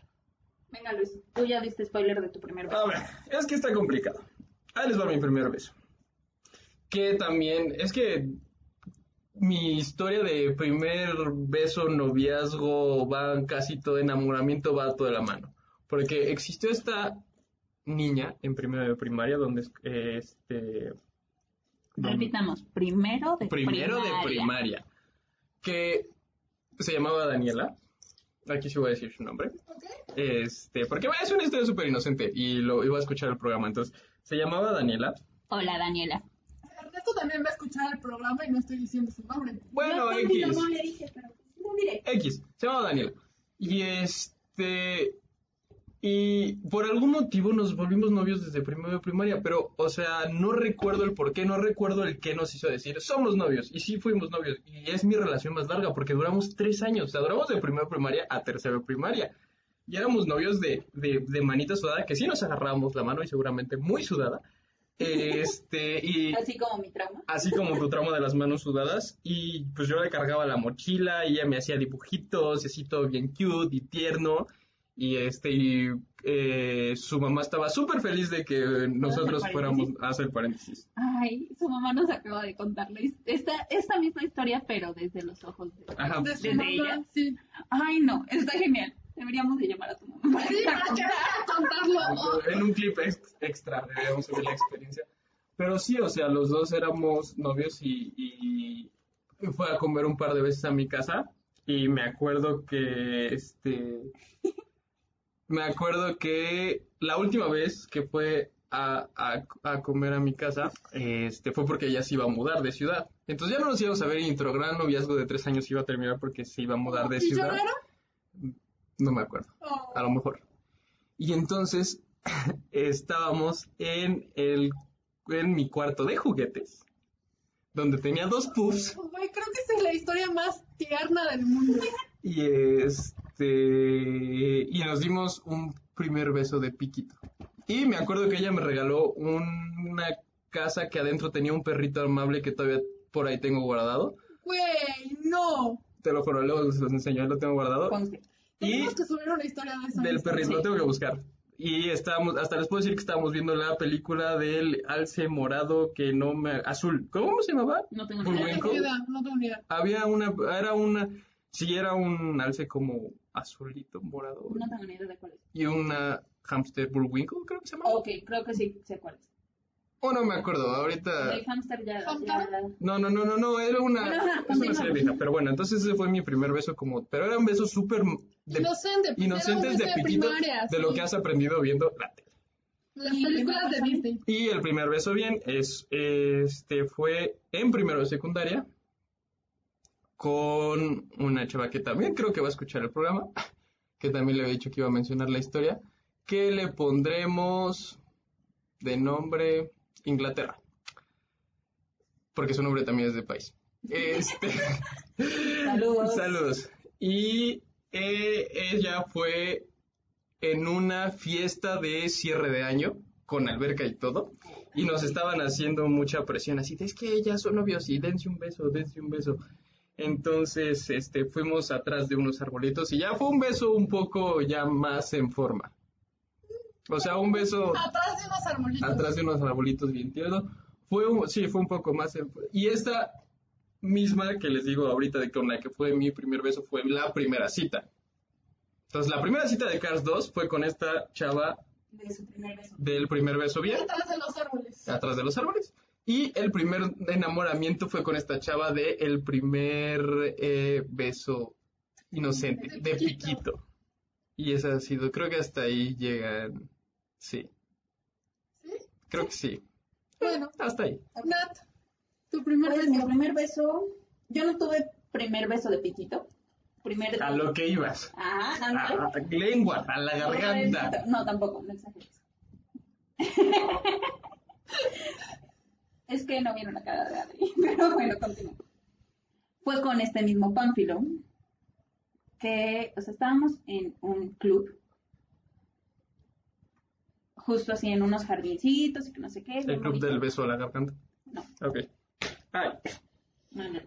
Venga, Luis, tú ya diste spoiler de tu primer beso. A ver, es que está complicado. Ahí les va mi primer beso. Que también, es que mi historia de primer beso, noviazgo, va casi todo enamoramiento, va todo de la mano. Porque existió esta niña en primero de primaria donde eh, este donde- Repitamos, primero de primero primaria. de primaria que se llamaba Daniela aquí sí voy a decir su nombre este porque es una historia súper inocente y lo iba a escuchar el programa entonces se llamaba Daniela Hola, Daniela. Ernesto también va a escuchar el programa y no estoy diciendo su nombre. bueno también X no le dije, pero no diré. X, se llamaba Daniela. Y este. Y por algún motivo nos volvimos novios desde primero de primaria, pero, o sea, no recuerdo el por qué, no recuerdo el qué nos hizo decir, somos novios, y sí fuimos novios, y es mi relación más larga, porque duramos tres años, o sea, duramos de primero de primaria a tercero de primaria, y éramos novios de, de, de manita sudada, que sí nos agarrábamos la mano, y seguramente muy sudada, este, y Así como mi trauma. así como tu trauma de las manos sudadas y pues yo le cargaba la mochila y ella me hacía dibujitos y así todo bien cute y tierno y este y eh, su mamá estaba súper feliz de que nosotros fuéramos a hacer paréntesis Ay, su mamá nos acaba de contarle esta, esta misma historia, pero desde los ojos de... Ajá. De su ¿Desde mamá, ella? Sí. Ay, no, está genial. Deberíamos de llamar a tu mamá. para Sí, contarlo. en un clip ex- extra deberíamos subir la experiencia pero sí o sea los dos éramos novios y, y fue a comer un par de veces a mi casa y me acuerdo que este me acuerdo que la última vez que fue a, a- a comer a mi casa este fue porque ella se iba a mudar de ciudad entonces ya no nos íbamos a ver y nuestro gran noviazgo de tres años iba a terminar porque se iba a mudar de ¿Y ciudad lloraron? no me acuerdo Oh. a lo mejor. Y entonces estábamos en el en mi cuarto de juguetes, donde tenía dos puffs Güey, creo que esa es la historia más tierna del mundo. y este y nos dimos un primer beso de piquito. Y me acuerdo que ella me regaló un- una casa que adentro tenía un perrito amable que todavía por ahí tengo guardado. Güey, no. Te lo juro, luego los enseño, lo tengo guardado. Conste. Y Tenemos que subir una historia de eso. del perrito, lo tengo que buscar. Y estábamos, hasta les puedo decir que estábamos viendo la película del alce morado que no me... azul. ¿Cómo se llamaba? No tengo ni idea. Bullwinkle. tengo ni idea, no tengo idea. Había una, era una, sí era un alce como azulito, morado. No tengo ni idea de cuál es. Y una hamster Bullwinkle, creo que se llamaba. Ok, creo que sí sé cuál es. O no me acuerdo, ahorita... El hamster ya... No, no, no, no, no, era una, es una serie vieja, pero bueno, entonces ese fue mi primer beso como, pero era un beso súper de- Inocente. inocentes de primaria, de lo que has aprendido viendo la tele. Las Y películas de Disney. Y el primer beso bien es este fue en primero de secundaria con una chava que también creo que va a escuchar el programa, que también le había dicho que iba a mencionar la historia, que le pondremos de nombre Inglaterra. Porque su nombre también es de país. Este Saludos. Saludos. Y eh, ella fue en una fiesta de cierre de año, con alberca y todo, y nos estaban haciendo mucha presión, así de, es que ya son novios y dense un beso, dense un beso. Entonces, este, fuimos atrás de unos arbolitos y ya fue un beso un poco ya más en forma. O sea, un beso Atrás de unos arbolitos. atrás de unos arbolitos bien tierno. Fue un, sí, fue un poco más en- y esta misma que les digo ahorita de con la que fue mi primer beso fue la primera cita. Entonces, la primera cita de Cars 2 fue con esta chava De su primer beso. del primer beso bien Atrás de los árboles. atrás de los árboles. Y el primer enamoramiento fue con esta chava de el primer eh, beso inocente, De de piquito. piquito. Y ese ha sido, creo que hasta ahí llegan, sí, ¿Sí? creo que sí, Bueno, hasta ahí. Nat, tu primer Pues mi beso. primer beso, yo no tuve primer beso de piquito. Primer A lo que ibas, Ah, a, ándale. a- lengua, a la garganta. No, tampoco, no exageres. es que no vieron la cara de Adri, pero bueno, continúo. Fue con este mismo Pánfilo, que, o sea, estábamos en un club, justo así en unos jardincitos y que no sé qué. El club bonito. del beso a la garganta. No, Ok. Ay, no, no.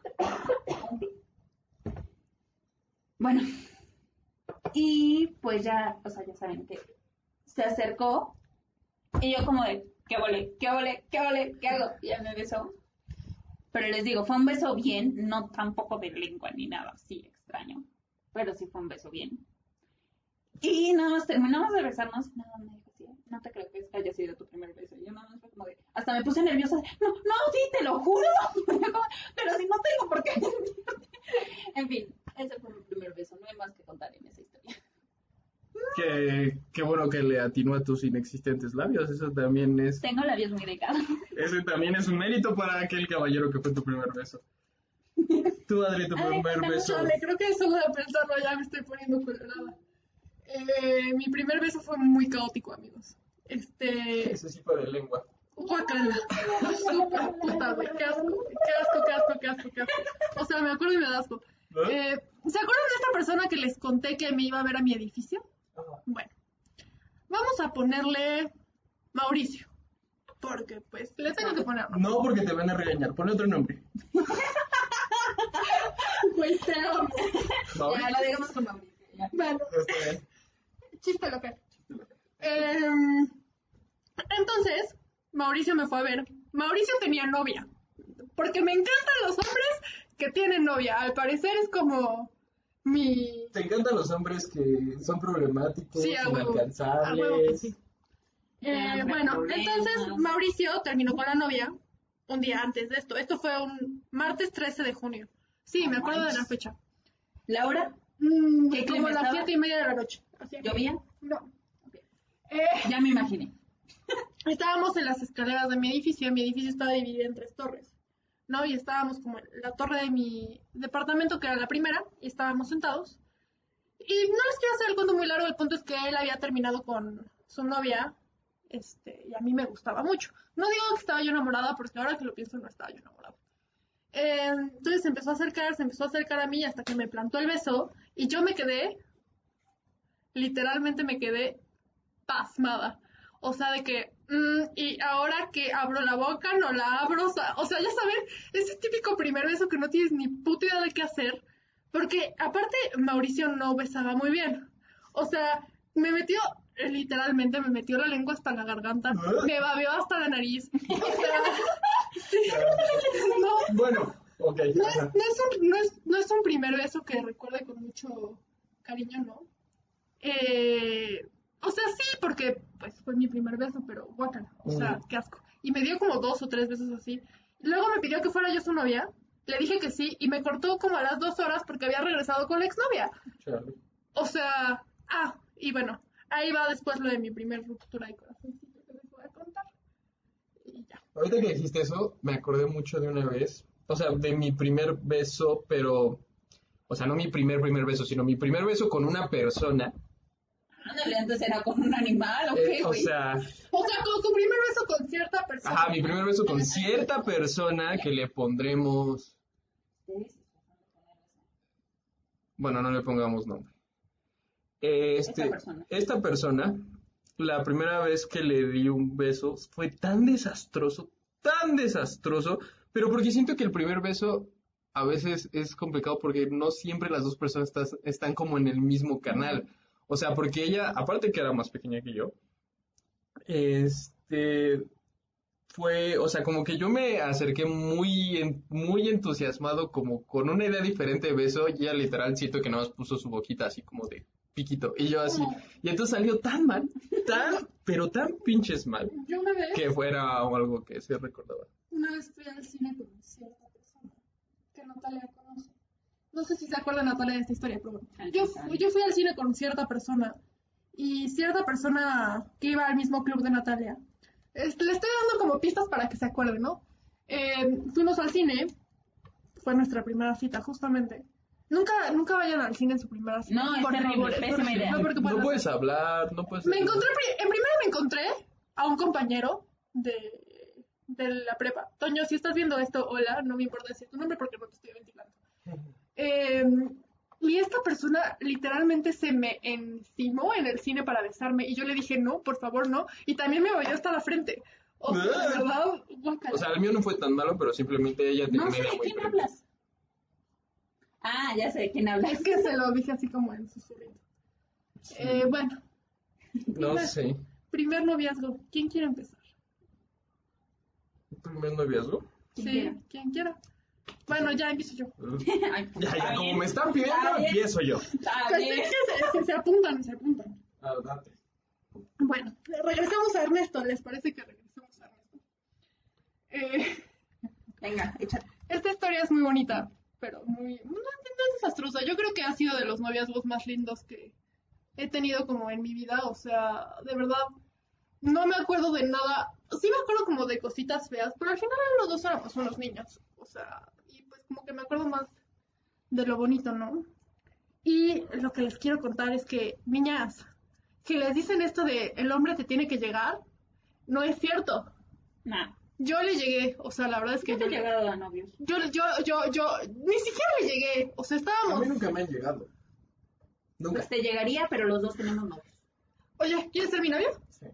Bueno, y pues ya, o sea, ya saben que se acercó y yo como de, ¿qué vole? ¿Qué vole? ¿Qué vole? ¿Qué hago? Y ya me besó. Pero les digo, fue un beso bien, no tampoco de lengua ni nada así extraño, pero sí fue un beso bien. Y nada más terminamos de besarnos, nada me dijo así, no te creo que haya sido tu primer beso. Y yo nada más fue como de, hasta me puse nerviosa, no, no, sí, te lo juro. Pero si no tengo por qué. En fin, ese fue mi primer beso, no hay más que contar en esa historia. Qué, qué bueno que le atinó a tus inexistentes labios. Eso también es, Tengo labios muy delgados. ese también es un mérito para aquel caballero que fue tu primer beso. Tú, Adri, tu primer cuéntanos, beso. Chale, creo que solo de pensarlo ya me estoy poniendo colorada. Eh, mi primer beso fue muy caótico, amigos. Este. Ese sí fue de lengua. Guacala. Súper puta, güey. Qué asco, qué asco, qué asco, qué asco, qué asco. O sea, me acuerdo y me da asco. ¿No? Eh, ¿Se acuerdan de esta persona que les conté que me iba a ver a mi edificio? Bueno, vamos a ponerle Mauricio. Porque, pues, le tengo que poner nombre. No, porque te van a regañar. Ponle otro nombre. Güey, te amo. Ya lo digamos con Mauricio. ya. Bueno, Está bien. chiste local. Eh, entonces, Mauricio me fue a ver. Mauricio tenía novia. Porque me encantan los hombres que tienen novia. Al parecer es como mi... Te encantan los hombres que son problemáticos, Sí, a huevo. A huevo que inalcanzables. sí. Eh, Siempre bueno, problemas. entonces Mauricio terminó con la novia un día antes de esto. Esto fue un martes 13 de junio. Sí, me acuerdo de la fecha. Mm, ¿Qué como clima las siete y media de la noche. Así ¿llovía? No. Eh, Ya me imaginé. estábamos en las escaleras de mi edificio. Mi edificio estaba dividido en tres torres, ¿no? Y estábamos como en la torre de mi departamento, que era la primera, y estábamos sentados. Y no les quiero hacer el cuento muy largo, el punto es que él había terminado con su novia, este, y a mí me gustaba mucho. No digo que estaba yo enamorada, porque ahora que lo pienso no estaba yo enamorada. Eh, entonces se empezó a acercar, se empezó a acercar a mí hasta que me plantó el beso, y yo me quedé, literalmente me quedé pasmada. O sea, de que, mm, y ahora que abro la boca, no la abro. O sea, o sea, ya saben, ese típico primer beso que no tienes ni puta idea de qué hacer. Porque aparte, Mauricio no besaba muy bien. O sea, me metió, literalmente me metió la lengua hasta la garganta, me babeó hasta la nariz. O sea, sí, no, Bueno, ok. no es, no, es un, no, es, no es un primer beso que recuerde con mucho cariño, ¿no? Eh, o sea, sí, porque pues fue mi primer beso, pero guácala, o sea, qué asco. Y me dio como dos o tres besos así. Luego me pidió que fuera yo su novia, le dije que sí, y me cortó como a las dos horas porque había regresado con la exnovia. Chale. O sea, ah, y bueno, ahí va después lo de mi primer ruptura de corazoncito que les voy a contar. Y ya. Ahorita que dijiste eso, me acordé mucho de una vez, o sea, de mi primer beso, pero, o sea, no mi primer primer beso, sino mi primer beso con una persona. Ándale, antes era con un animal, ¿o Eh, qué, o sea, O sea, con su primer beso con cierta persona. ajá, mi primer beso con cierta persona que le pondremos, bueno, no le pongamos nombre. Este, Esta persona. esta persona, la primera vez que le di un beso fue tan desastroso, tan desastroso, pero porque siento que el primer beso a veces es complicado porque no siempre las dos personas estás- están como en el mismo canal. O sea, porque ella, aparte que era más pequeña que yo, este fue, o sea, como que yo me acerqué muy, muy entusiasmado, como con una idea diferente de beso, y ella literal siento que nada más puso su boquita así como de piquito, y yo así, y entonces salió tan mal, tan, pero tan pinches mal, Yo una vez, que fuera algo que se recordaba. una vez fui al cine con cierta persona que Natalia conoce. No sé si se acuerda Natalia de esta historia, pero bueno. Ay, yo, yo fui al cine con cierta persona y cierta persona que iba al mismo club de Natalia. Este, le estoy dando como pistas para que se acuerde, ¿no? Eh, fuimos al cine, fue nuestra primera cita, justamente. Nunca, nunca vayan al cine en su primera cita. No, es por terrible, favor, pésima idea. no, porque No puedes hablar, no puedes... me encontré, en primero me encontré a un compañero de, de la prepa. Toño, si estás viendo esto, hola, no me importa decir tu nombre porque no te estoy ventilando. Eh, y esta persona literalmente se me encimó en el cine para besarme y yo le dije, no, por favor, no. Y también me oyó hasta la frente. O sea, de verdad, guácala. O sea, el mío no fue tan malo, pero simplemente ella No sé tenía de quién frente. hablas. Ah, ya sé de quién hablas. es que se lo dije así como en susurrito. Eh, bueno, No sé. primer noviazgo. ¿Quién quiere empezar? ¿Primer noviazgo? ¿Quién sí, quiera? quien quiera. Bueno, ya empiezo yo. Ay, Ya, ya, como bien, me están está pidiendo, empiezo yo. Pues se, se apuntan, se apuntan. Ah, date. Bueno, regresamos a Ernesto. ¿Les parece que regresemos a Ernesto? Eh, Venga, échate. esta historia es muy bonita, pero muy no, no es desastrosa. Yo creo que ha sido de los noviazgos más lindos que he tenido como en mi vida. O sea, de verdad, no me acuerdo de nada. Sí me acuerdo como de cositas feas, pero al final los dos éramos unos niños. O sea, como que me acuerdo más de lo bonito, ¿no? Y lo que les quiero contar es que, niñas, que les dicen esto de el hombre te tiene que llegar, no es cierto. Nah, Yo le llegué, o sea, la verdad es que yo te yo, he llegado a novios. yo, yo, yo, yo, ni siquiera le llegué, o sea, A estábamos, mí nunca me han llegado. Nunca. Pues te llegaría, pero los dos tenemos novios. oye, ¿quieres ser mi novio? Sí,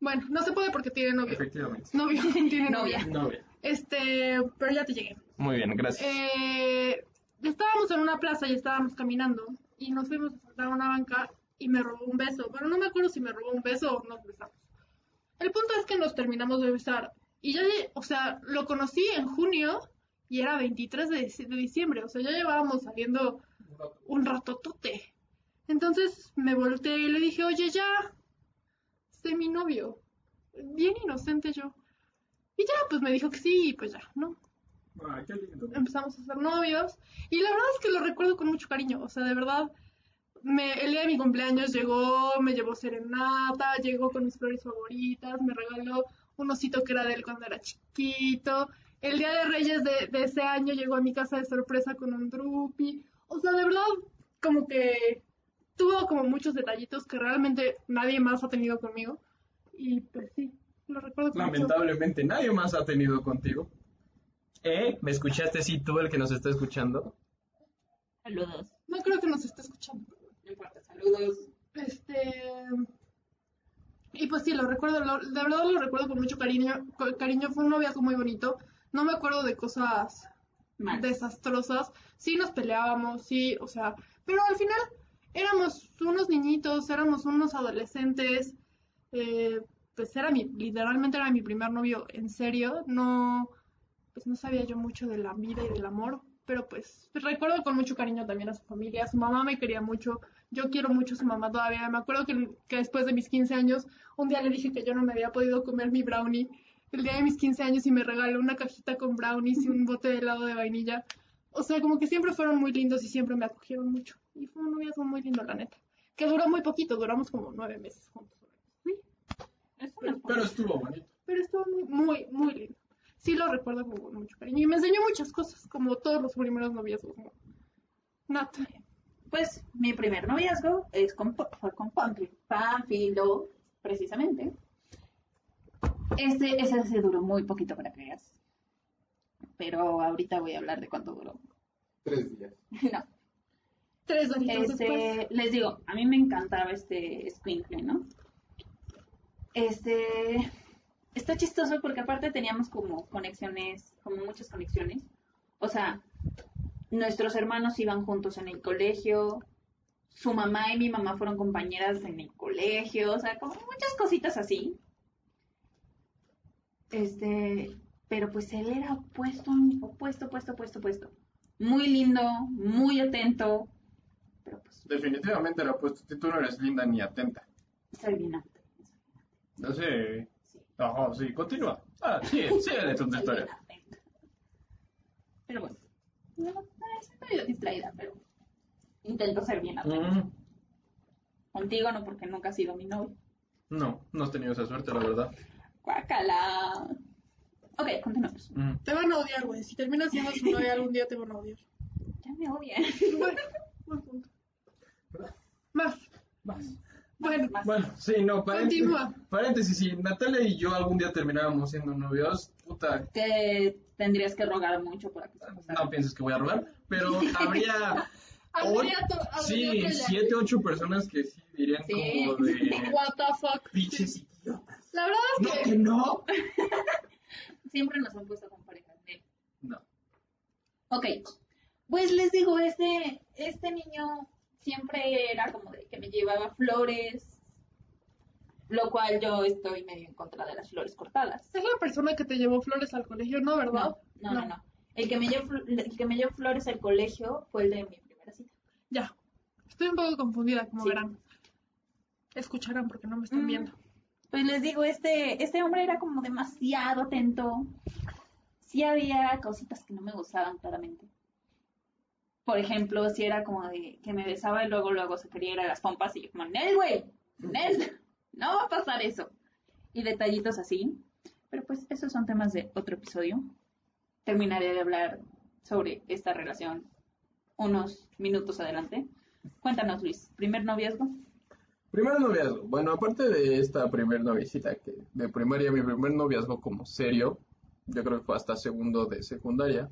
Bueno, no se puede porque tiene novio. efectivamente. Novio, tiene novia. Novia. Este, pero ya te llegué. Muy bien, gracias. Eh, estábamos en una plaza y estábamos caminando y nos fuimos a sentar a una banca y me robó un beso. Bueno, no me acuerdo si me robó un beso o nos besamos. El punto es que nos terminamos de besar y ya, o sea, lo conocí en junio y era 23 de, de diciembre, o sea, ya llevábamos saliendo un ratotote. Entonces me volteé y le dije, oye, ya, sé mi novio. Bien inocente yo. Y ya, pues me dijo que sí, y pues ya, ¿no? Ay, qué lindo. empezamos a ser novios. Y la verdad es que lo recuerdo con mucho cariño, o sea, de verdad, me, el día de mi cumpleaños llegó, me llevó serenata, llegó con mis flores favoritas, me regaló un osito que era de él cuando era chiquito, el día de Reyes de, de ese año llegó a mi casa de sorpresa con un drupi, o sea, de verdad, como que tuvo como muchos detallitos que realmente nadie más ha tenido conmigo. Y pues sí, lo recuerdo con mucho Lamentablemente nadie más ha tenido contigo. ¿Eh? ¿Me escuchaste sí tú el que nos está escuchando? Saludos. No creo que nos esté escuchando. No importa, saludos. Este. Y pues sí, lo recuerdo, lo- de verdad lo recuerdo con mucho cariño. cariño, fue un noviazgo muy bonito. No me acuerdo de cosas Mal. desastrosas. Sí nos peleábamos, sí, o sea, pero al final éramos unos niñitos, éramos unos adolescentes. eh, pues era mi, literalmente era mi primer novio en serio. No, pues no sabía yo mucho de la vida y del amor, pero pues recuerdo con mucho cariño también a su familia. Su mamá me quería mucho, yo quiero mucho a su mamá todavía. Me acuerdo que, que después de mis 15 años, un día le dije que yo no me había podido comer mi brownie. El día de mis 15 años y me regaló una cajita con brownies y un bote de helado de vainilla. O sea, como que siempre fueron muy lindos y siempre me acogieron mucho. Y fue un noviazgo muy lindo, la neta. Que duró muy poquito, duramos como nueve meses juntos. Es Pero estuvo bonito. pero estuvo muy, muy, muy lindo. Sí lo recuerdo con mucho cariño. Y me enseñó muchas cosas, como todos los primeros noviazgos. ¿no? Nat. Pues mi primer noviazgo es con, fue con Pánfilo, precisamente. Este, ese se duró muy poquito para que veas. Pero ahorita voy a hablar de cuánto duró. Tres días. No, Tres después. este, les digo, a mí me encantaba este Squinkle, ¿no? Este, está chistoso porque aparte teníamos como conexiones, como muchas conexiones. O sea, nuestros hermanos iban juntos en el colegio, su mamá y mi mamá fueron compañeras en el colegio, o sea, como muchas cositas así. Este, pero pues él era opuesto, opuesto, opuesto, opuesto, opuesto. Muy lindo, muy atento, pero pues Definitivamente era puesto. Tú no eres linda ni atenta. soy bien. No sé. Sí. Ajá, sí, continúa. Ah, sí, sigue de tu historia. Pero bueno, no, estoy medio distraída, pero intento ser bien atenta. Mm, Contigo no, porque nunca has sido mi novio. no, no has tenido esa suerte, la verdad. Guácala. Ok, continuamos. Mm. Te van a odiar, güey. Si terminas siendo su novia algún día te van a odiar. Ya me odian. Bueno, buen punto. Más. Vas. Bueno, sí, no, paréntesis. Continúa. Paréntesis, si Natalia y yo algún día terminábamos siendo novios, puta, Te tendrías que rogar mucho para que se pasara. no pienses que voy a rogar, pero habría, habría to- habría sí, siete, ocho personas que sí dirían Sí. como de What the fuck. pinches idiotas. La verdad es No, que que no. Siempre nos han puesto con parejas. Nel. No. Ok, pues les digo, este, este niño siempre era como de que me llevaba flores, lo cual yo estoy medio en contra de las flores cortadas. es la persona que te llevó flores al colegio, ¿no, verdad? No, no, no, no. El que me llevó, el que me llevó flores al colegio fue el de mi primera cita. Ya. Estoy un poco confundida, como Sí. verán. Escucharán porque no me están Mm. viendo. Pues les digo, este, este hombre era como demasiado atento. Sí había cositas que no me gustaban claramente. Por ejemplo, si era como de que me besaba y luego luego se quería ir a las pompas y yo como, Nel, güey, Nel, no va a pasar eso. Y detallitos así. Pero pues esos son temas de otro episodio. Terminaré de hablar sobre esta relación unos minutos adelante. Cuéntanos, Luis, ¿primer noviazgo? Primer noviazgo. Bueno, aparte de esta primer noviecita que de primaria, mi primer noviazgo como serio, yo creo que fue hasta segundo de secundaria.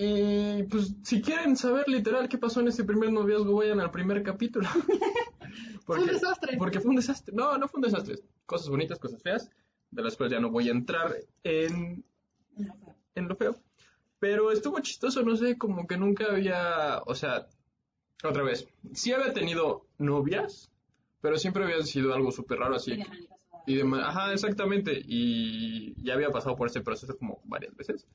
Y pues si quieren saber literal qué pasó en ese primer noviazgo, vayan al primer capítulo. Fue un desastre. Porque fue un desastre. No, no fue un desastre. Cosas bonitas, cosas feas, de las cuales ya no voy a entrar en, en lo feo. Pero estuvo chistoso, no sé, como que nunca había, o sea, otra vez, sí había tenido novias, pero siempre habían sido algo súper raro así. Y de, ajá, exactamente, y ya había pasado por ese proceso como varias veces.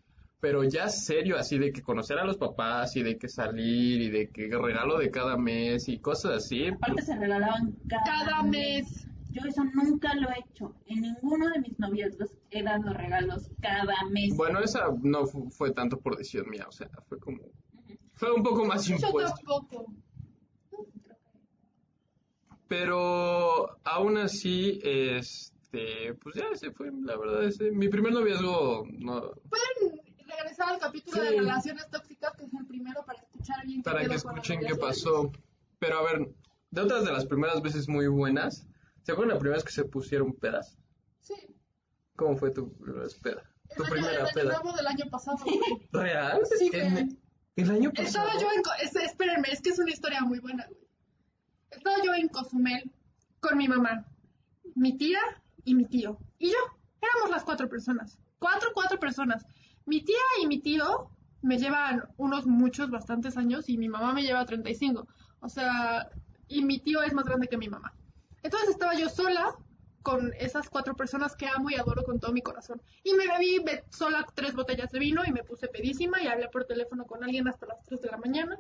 Pero ya serio, así de que conocer a los papás y de que salir y de que regalo de cada mes y cosas así. Aparte se regalaban cada, Cada mes. Yo eso nunca lo he hecho. En ninguno de mis noviazgos he dado regalos cada mes. Bueno, esa no fu- fue tanto por decisión mía, o sea, fue como... Fue un poco más Yo impuesto. tampoco. Pero aún así, este, pues ya ese fue, la verdad, ese, mi primer noviazgo, no, Pueden regresar al capítulo Sí. de relaciones tóxicas, que es el primero, para escuchar bien para que escuchen qué pasó. Pero a ver, de otras de las primeras veces muy buenas, ¿se acuerdan la primera vez que se pusieron pedas? Sí. ¿Cómo fue tu primera peda? El Tu año, primera el peda. nuevo del año pasado. güey. ¿Real? Sí, güey. el año pasado. Estaba yo en... Es- espérenme, es que es una historia muy buena, güey. Estaba yo en Cozumel con mi mamá, mi tía y mi tío. Y yo. Éramos las cuatro personas. Cuatro, cuatro personas. Mi tía y mi tío me llevan unos muchos, bastantes años y mi mamá me lleva 35. O sea, y mi tío es más grande que mi mamá. Entonces estaba yo sola con esas cuatro personas que amo y adoro con todo mi corazón. Y me bebí be- sola tres botellas de vino y me puse pedísima y hablé por teléfono con alguien hasta las 3 de la mañana.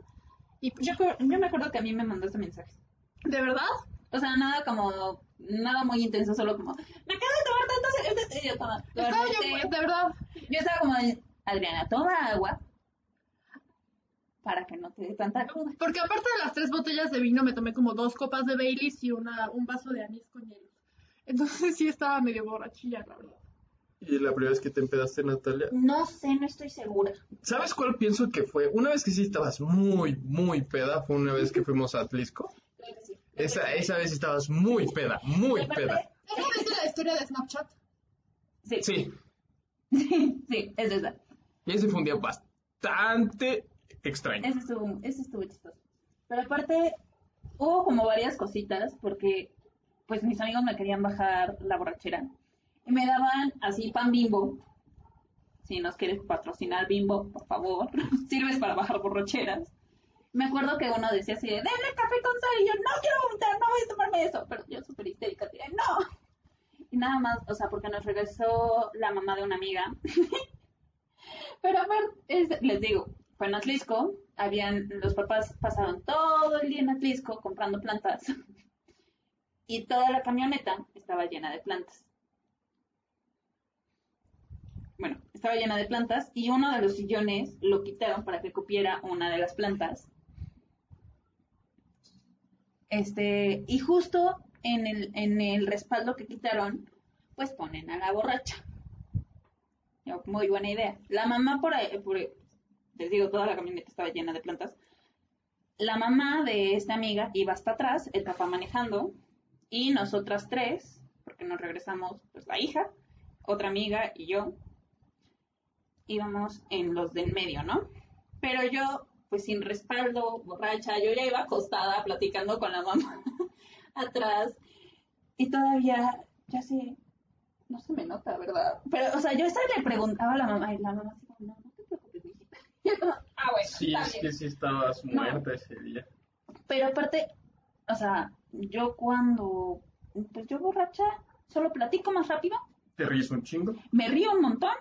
Y pues, Yo, yo me acuerdo que a mí me mandaste mensajes. ¿de verdad? O sea, nada como, nada muy intenso, solo como, me acabo de tomar tantos cervezas", y yo como, Estaba yo, de verdad. Yo estaba como, Adriana, toma agua para que no te dé tanta cruda. Porque aparte de las tres botellas de vino, me tomé como dos copas de Baileys y una, un vaso de anís con hielo. Entonces sí estaba medio borrachilla, la verdad. Y la primera vez que te empedaste, Natalia. No sé, no estoy segura. ¿Sabes cuál pienso que fue? Una vez que sí estabas muy, muy peda, fue una vez que fuimos a Atlisco. Creo que sí. Esa, esa vez estabas muy peda, muy peda. ¿Esa de la historia de Snapchat? Sí, Sí, sí, es esa. y ese fue un día bastante extraño. Ese estuvo, ese estuvo chistoso. Pero aparte, hubo como varias cositas, porque pues mis amigos me querían bajar la borrachera. Y me daban así pan bimbo, si nos quieres patrocinar Bimbo, por favor, sirves para bajar borracheras. Me acuerdo que uno decía así, de, denle café con sal, y yo, no quiero vomitar, no voy a tomarme eso, pero yo súper histérica, de, no. Y nada más, o sea, porque nos regresó la mamá de una amiga. pero a ver, es- les digo, fue en Atlisco, habían, los papás pasaron todo el día en Atlisco comprando plantas. y toda la camioneta estaba llena de plantas. Bueno, estaba llena de plantas y uno de los sillones lo quitaron para que cupiera una de las plantas. Este, y justo en el, en el respaldo que quitaron, pues ponen a la borracha. Muy buena idea. La mamá por ahí, por- les digo, toda la camioneta estaba llena de plantas. La mamá de esta amiga iba hasta atrás, el papá manejando, y nosotras tres, porque nos regresamos, pues la hija, otra amiga y yo, íbamos en los del medio, ¿no? Pero yo, pues sin respaldo, borracha, yo ya iba acostada platicando con la mamá atrás, y todavía, ya sé, no se me nota, ¿verdad? Pero, o sea, yo esta le preguntaba a la mamá, y la mamá así no, no te preocupes, mijita. Y yo ah, bueno, Sí, es que sí estabas No. muerta ese día. Pero aparte, o sea, yo cuando, pues yo borracha, solo platico más rápido, Te ríes un chingo. me río un montón,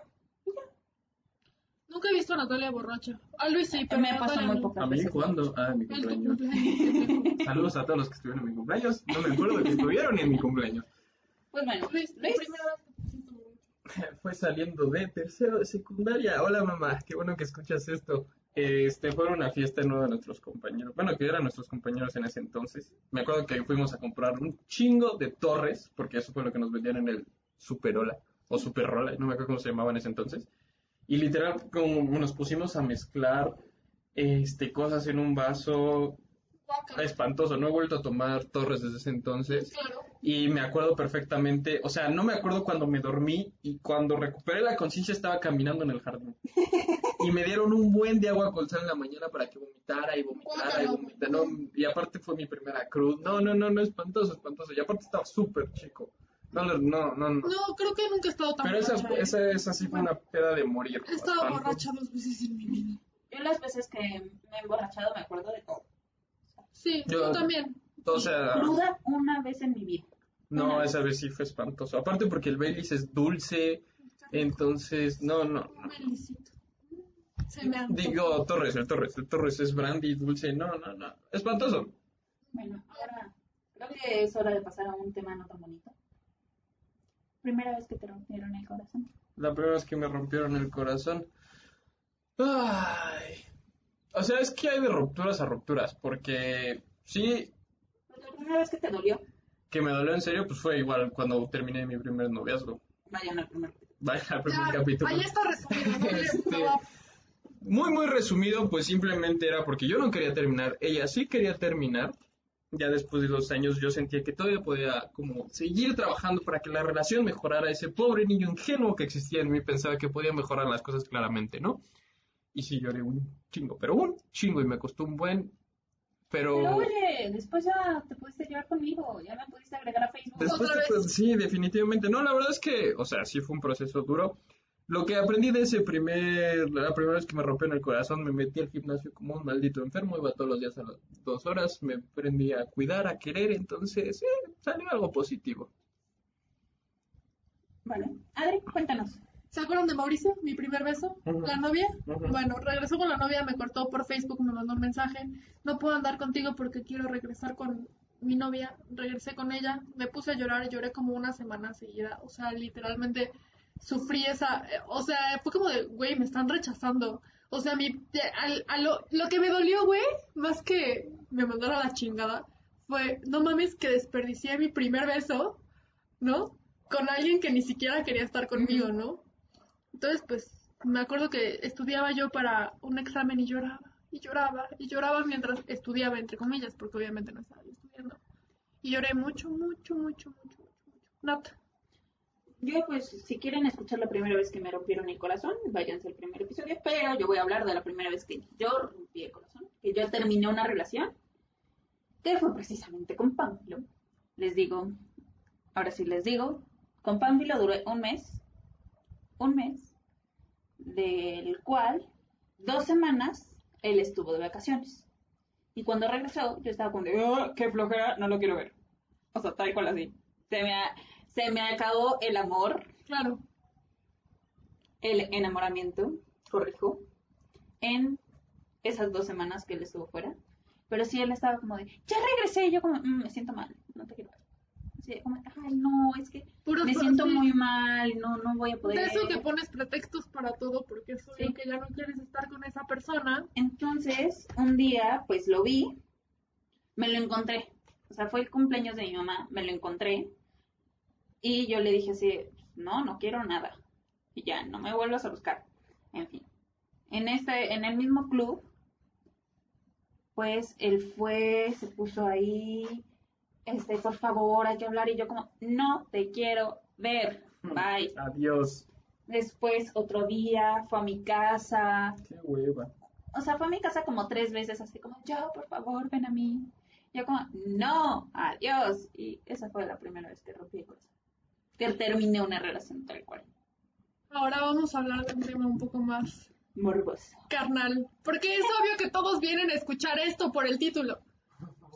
Nunca he visto a Natalia borracha. A Luis sí, pero me pasa muy pocas ¿A mí cuándo? Ah, en mi cumpleaños. cumpleaños. Saludos a todos los que estuvieron en mi cumpleaños. No me acuerdo que estuvieron en mi cumpleaños. Pues bueno, Luis, Luis. Fue saliendo de tercero de secundaria. Hola mamá, qué bueno que escuchas esto. Este fue una fiesta uno de nuestros compañeros. Bueno, que eran nuestros compañeros en ese entonces. Me acuerdo que fuimos a comprar un chingo de torres, porque eso fue lo que nos vendían en el Superola o Superrola, no me acuerdo cómo se llamaba en ese entonces. Y literal, como nos pusimos a mezclar este cosas en un vaso espantoso. No he vuelto a tomar torres desde ese entonces. Claro. Y me acuerdo perfectamente, o sea, no me acuerdo cuando me dormí y cuando recuperé la conciencia estaba caminando en el jardín. Y me dieron un buen de agua con sal en la mañana para que vomitara y vomitara y vomitara. No, y aparte fue mi primera cruz. No, no, no, no, espantoso, espantoso. Y aparte estaba súper chico. No, no, no, no. creo que nunca he estado tan Pero esa, borracha. ¿eh? esa, esa sí fue una peda de morir. He estado bastante. borracha dos veces en mi vida. yo las veces que me he emborrachado me acuerdo de todo. Sí, Yo- yo también. O sea, Cruda una vez en mi vida. no, esa vez sí fue espantoso. Aparte porque el Baileys es dulce, entonces, no, no, no. Un melicito. Se me. Digo, Torres, el Torres, el Torres es brandy, dulce, no, no, no, espantoso. Bueno, ahora creo que es hora de pasar a un tema no tan bonito. Primera vez que te rompieron el corazón. La primera vez que me rompieron el corazón. Ay. O sea, es que hay de rupturas a rupturas, porque sí, Pues la primera vez que te dolió, que me dolió en serio, pues fue igual cuando terminé mi primer noviazgo. vayan al primer. Vaya al primer Ya, capítulo. Ahí está resumido. ¿no? Este, Muy, muy resumido, pues simplemente era porque yo no quería terminar, ella sí quería terminar. Ya después de dos años yo sentía que todavía podía como seguir trabajando para que la relación mejorara. Ese pobre niño ingenuo que existía en mí pensaba que podía mejorar las cosas claramente, ¿no? Y sí lloré un chingo, pero un chingo y me costó un buen, pero... Pero oye, después ya te pudiste llevar conmigo, ya me pudiste agregar a Facebook. Después Otra te- vez. sí, definitivamente. No, la verdad es que, o sea, sí fue un proceso duro. Lo que aprendí de ese primer, la primera vez que me rompió en el corazón, me metí al gimnasio como un maldito enfermo, iba todos los días a las dos horas, me aprendí a cuidar, a querer, entonces, eh, salió algo positivo. Vale. Adri, cuéntanos. ¿Se acuerdan de Mauricio, mi primer beso? ¿La novia? Bueno, regresó con la novia, me cortó por Facebook, me mandó un mensaje. No puedo andar contigo porque quiero regresar con mi novia. Regresé con ella, me puse a llorar, lloré como una semana seguida. O sea, literalmente sufrí esa. eh, O sea, fue como de, güey, me están rechazando. O sea, mi, al- a lo, lo que me dolió, güey, más que me mandara a la chingada, fue, no mames, que desperdicié mi primer beso, ¿no? Con alguien que ni siquiera quería estar conmigo, ¿no? Entonces, pues, me acuerdo que estudiaba yo para un examen y lloraba, y lloraba, y lloraba mientras estudiaba, entre comillas, porque obviamente no estaba estudiando. Y lloré mucho, mucho, mucho, mucho, mucho, mucho. Nata. Yo, pues, si quieren escuchar la primera vez que me rompieron el corazón, váyanse al primer episodio, pero yo voy a hablar de la primera vez que yo rompí el corazón, que yo terminé una relación, que fue precisamente con Pánfilo. Les digo, ahora sí les digo, con Pánfilo duré un mes, un mes, del cual dos semanas él estuvo de vacaciones. Y cuando regresó, yo estaba como de, "Oh, qué flojera, no lo quiero ver. O sea, tal cual así. Se me, a- se me acabó el amor, Claro. el enamoramiento, corrijo, en esas dos semanas que él estuvo fuera. Pero sí, él estaba como de, ya regresé, y yo como, "Mm, me siento mal, no te quiero ver. Como, ay, no, es que me siento sí. muy mal, no, no voy a poder. De eso que pones pretextos para todo porque es obvio Sí. que ya no quieres estar con esa persona. Entonces, un día, pues lo vi, me lo encontré. O sea, fue el cumpleaños de mi mamá, me lo encontré. Y yo le dije así, no, no quiero nada. Y ya, no me vuelvas a buscar. En fin. En este, en el mismo club, pues él fue, se puso ahí, este, por favor, hay que hablar. Y yo como, no te quiero ver. Bye. Adiós. Después, otro día, fue a mi casa, Qué hueva. o sea, fue a mi casa como tres veces, así como, yo, por favor, ven a mí. Yo como, no, adiós. Y esa fue la primera vez que rompí el corazón. Que terminé una relación tal cual. Ahora vamos a hablar de un tema un poco más Morboso. carnal. Porque es obvio que todos vienen a escuchar esto por el título.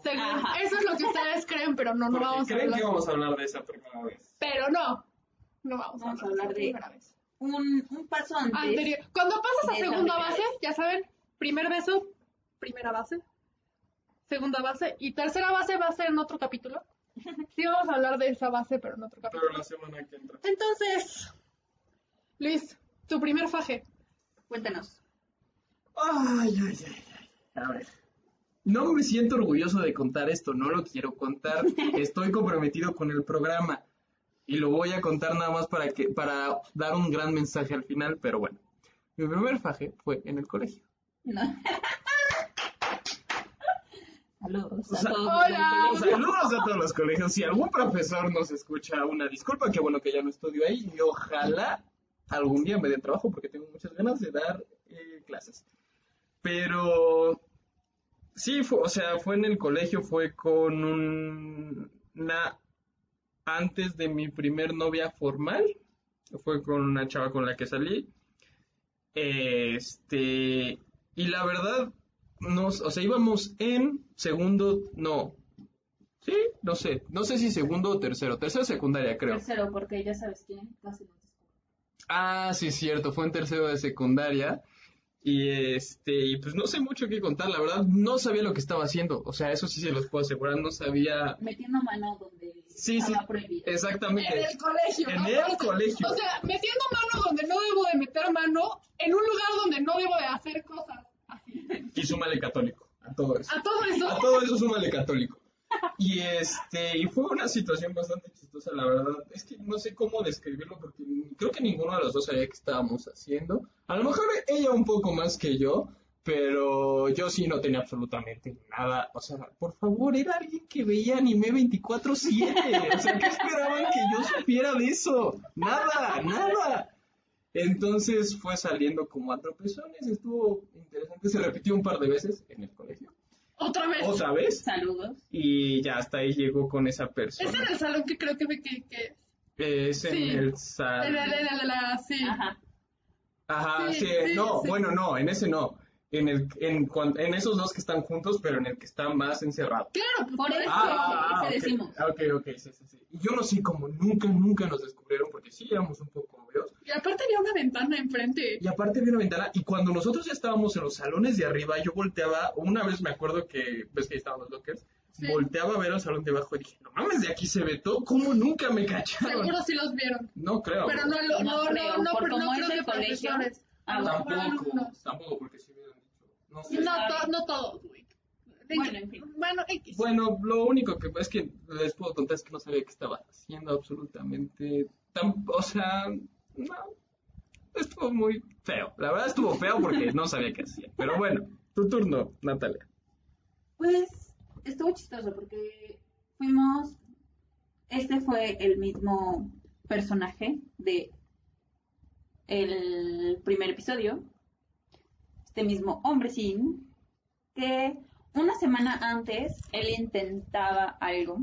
Según, eso es lo que ustedes creen, pero no, no vamos a creen hablar. que vamos a hablar de esa primera vez. Pero no. No vamos, Vamos a hablar de primera vez. Un, un paso antes. Anterior. Cuando pasas a segunda base, vez. ya saben, primer beso, primera base, segunda base y tercera base va a ser en otro capítulo. Sí vamos a hablar de esa base, pero en otro capítulo. Pero la semana que entra. Entonces, Luis, tu primer faje. Cuéntanos. Ay, ay, ay, ay. A ver. No me siento orgulloso de contar esto, no lo quiero contar. Estoy comprometido con el programa y lo voy a contar nada más para que para dar un gran mensaje al final, pero bueno. Mi primer faje fue en el colegio. No. Saludos a todos. hola. Saludos a todos los colegios. Si algún profesor nos escucha, una disculpa, que bueno que ya no estudio ahí y ojalá algún día me den trabajo porque tengo muchas ganas de dar eh, clases. Pero sí, fue, o sea, fue en el colegio, fue con un- una antes de mi primer novia formal, fue con una chava con la que salí. Este, y la verdad, nos, o sea, íbamos en segundo, no, sí, no sé, no sé si segundo o tercero, tercero de secundaria creo. Tercero, porque ya sabes quién casi no. Ah, sí, cierto, fue en tercero de secundaria. Y este, y pues no sé mucho qué contar, la verdad, no sabía lo que estaba haciendo. O sea, eso sí se los puedo asegurar, no sabía. Metiendo mano donde Sí, sí, estaba prohibido. exactamente. En el colegio. En ¿no? el O sea, colegio. O sea, metiendo mano donde no debo de meter mano, en un lugar donde no debo de hacer cosas. Y súmale católico, a todo eso. A todo eso. A todo eso súmale católico. Y este, y fue una situación bastante chistosa, la verdad. Es que no sé cómo describirlo porque creo que ninguno de los dos sabía qué estábamos haciendo. A lo mejor ella un poco más que yo, pero yo sí no tenía absolutamente nada. O sea, por favor, era alguien que veía anime 24/7. O sea, ¿qué esperaban que yo supiera de eso? Nada, nada. Entonces fue saliendo como a tropezones, estuvo interesante, se repitió un par de veces en el colegio. Otra vez. Otra vez. Saludos. Y ya hasta ahí llegó con esa persona. era el salón que creo que me que, que Es en Sí. el en salón. en en sí. Ajá. Ajá, Sí, no, bueno, no, en ese no. En, el, en, en esos dos que están juntos, pero en el que está más encerrado. Claro, Por eso. Ah, ese ok, decimos. ok, ok, sí, sí, sí. Y yo no sé cómo nunca, nunca nos descubrieron, porque sí éramos un poco obvios. Y aparte había una ventana enfrente. Y aparte había una ventana, y cuando nosotros ya estábamos en los salones de arriba, yo volteaba, una vez me acuerdo que, ves que ahí estaban los lockers, Sí. volteaba a ver al salón de abajo y dije, no mames, de aquí se ve todo, ¿cómo nunca me cacharon? Seguro sí los vieron. No creo. Pero no, No no, no, no, no. Ah, porque sí hubieran dicho. No sé. No, to- no todos, güey. Bueno, en fin. Bueno, X. Bueno, lo único que es que les puedo contar es que no sabía que estaba haciendo absolutamente. Tan, o sea, no. Estuvo muy feo. La verdad estuvo feo porque no sabía qué hacía. Pero bueno, tu turno, Natalia. Pues estuvo chistoso porque fuimos, este fue el mismo personaje de el primer episodio, este mismo hombrecín, que una semana antes él intentaba algo,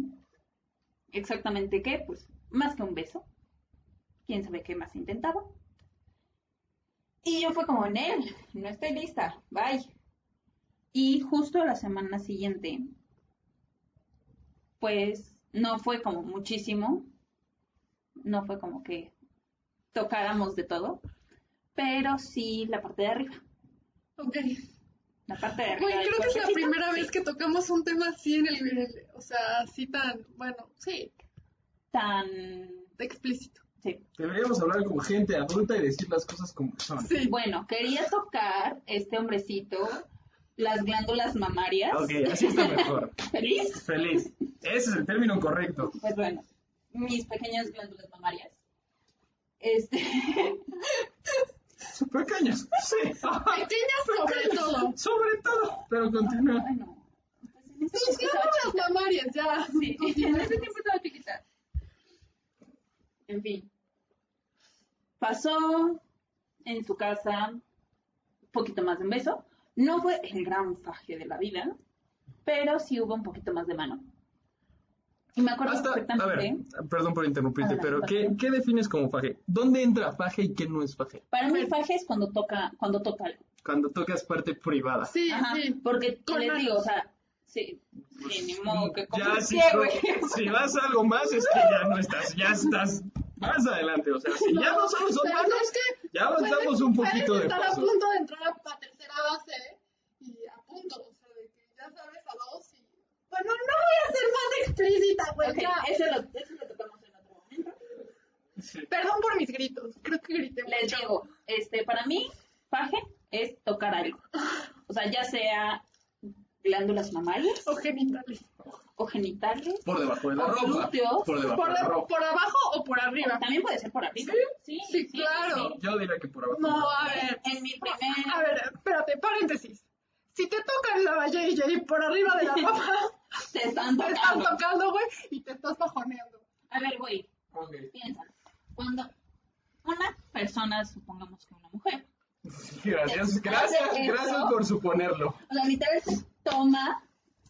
exactamente qué, pues más que un beso, quién sabe qué más intentaba. Y yo fue como, Nel, no estoy lista, bye. Y justo la semana siguiente, pues no fue como muchísimo, no fue como que tocáramos de todo, pero sí la parte de arriba. Ok. La parte de arriba. Güey, creo que es la primera sí. vez que tocamos un tema así en el, el- o sea, así tan, bueno, sí, Tan. explícito. Sí. Deberíamos hablar como gente adulta y decir las cosas como son. Sí. Bueno, quería tocar este hombrecito las glándulas mamarias. Ok, así está mejor. ¿Feliz? Feliz. Ese es el término correcto. Pues bueno, mis pequeñas glándulas mamarias. Este. Pequeños, sí. Pequeñas sobre todo. Sobre todo, pero continúa. bueno. Pues en ese mamarias, ya. Sí, en ese tiempo estaba chiquita. En fin. Pasó en su casa un poquito más de un beso. No fue el gran faje de la vida, pero sí hubo un poquito más de mano. Y me acuerdo Hasta, a perfectamente. ver, perdón por interrumpirte, Adelante, pero ¿qué. ¿qué defines como faje? ¿Dónde entra faje y qué no es faje? Para mí faje es cuando toca, cuando toca algo. Cuando tocas parte privada. Sí, Ajá, sí. Porque Con les manos. digo, o sea, sí, sí, ni modo que como ya, un si, ciego, si vas a algo más, es que ya no estás, ya estás más adelante. O sea, si ya no solo son manos, es que ya avanzamos un poquito de estar a punto de entrar a la tercera base y a punto, o sea, de que ya sabes a dos y... Bueno, no voy a ser más explícita, pues Ok, ya. eso lo, eso lo tocamos en otro momento. Sí. Perdón por mis gritos, creo que grité Les mucho. digo, este, para mí, faje es tocar algo. O sea, ya sea glándulas mamarias O genitales. o genitales. Por debajo de la O ropa. glúteos. Por debajo ¿Por, de la ropa. por abajo o por arriba? También puede ser por arriba. Sí, Sí, claro. sí. Yo diría que por abajo. No, a ver. En mi primer... A ver, espérate, paréntesis. Si te tocan la JJ por arriba de la ropa, Te están te están tocando. güey, y te estás bajoneando. A ver, güey, Ok. piensa. Cuando una persona, supongamos que una mujer, Gracias, gracias, gracias eso. por suponerlo. o sea, literal se toma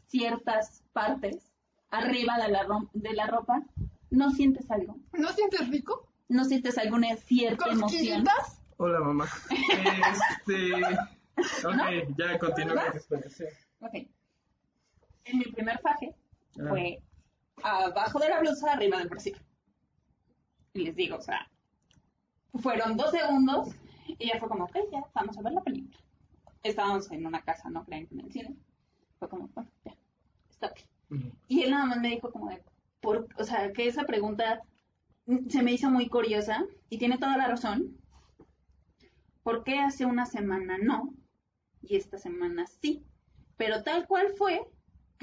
ciertas partes arriba de la, ro- de la ropa, ¿no sientes algo? ¿No sientes rico? ¿No sientes alguna cierta emoción? Hola, mamá. Este. Ok, ya continúa sí. Ok. En mi primer faje Ah. fue abajo de la blusa, arriba del brasier. Y les digo, o sea, fueron dos segundos y ya fue como, ok, ya, vamos a ver la película. Estábamos en una casa, no crean que en el cine. Fue como, bueno, ya, stop. Y él nada más me dijo como de, por, o sea, que esa pregunta se me hizo muy curiosa y tiene toda la razón. ¿Por qué hace una semana no y esta semana sí? Pero tal cual fue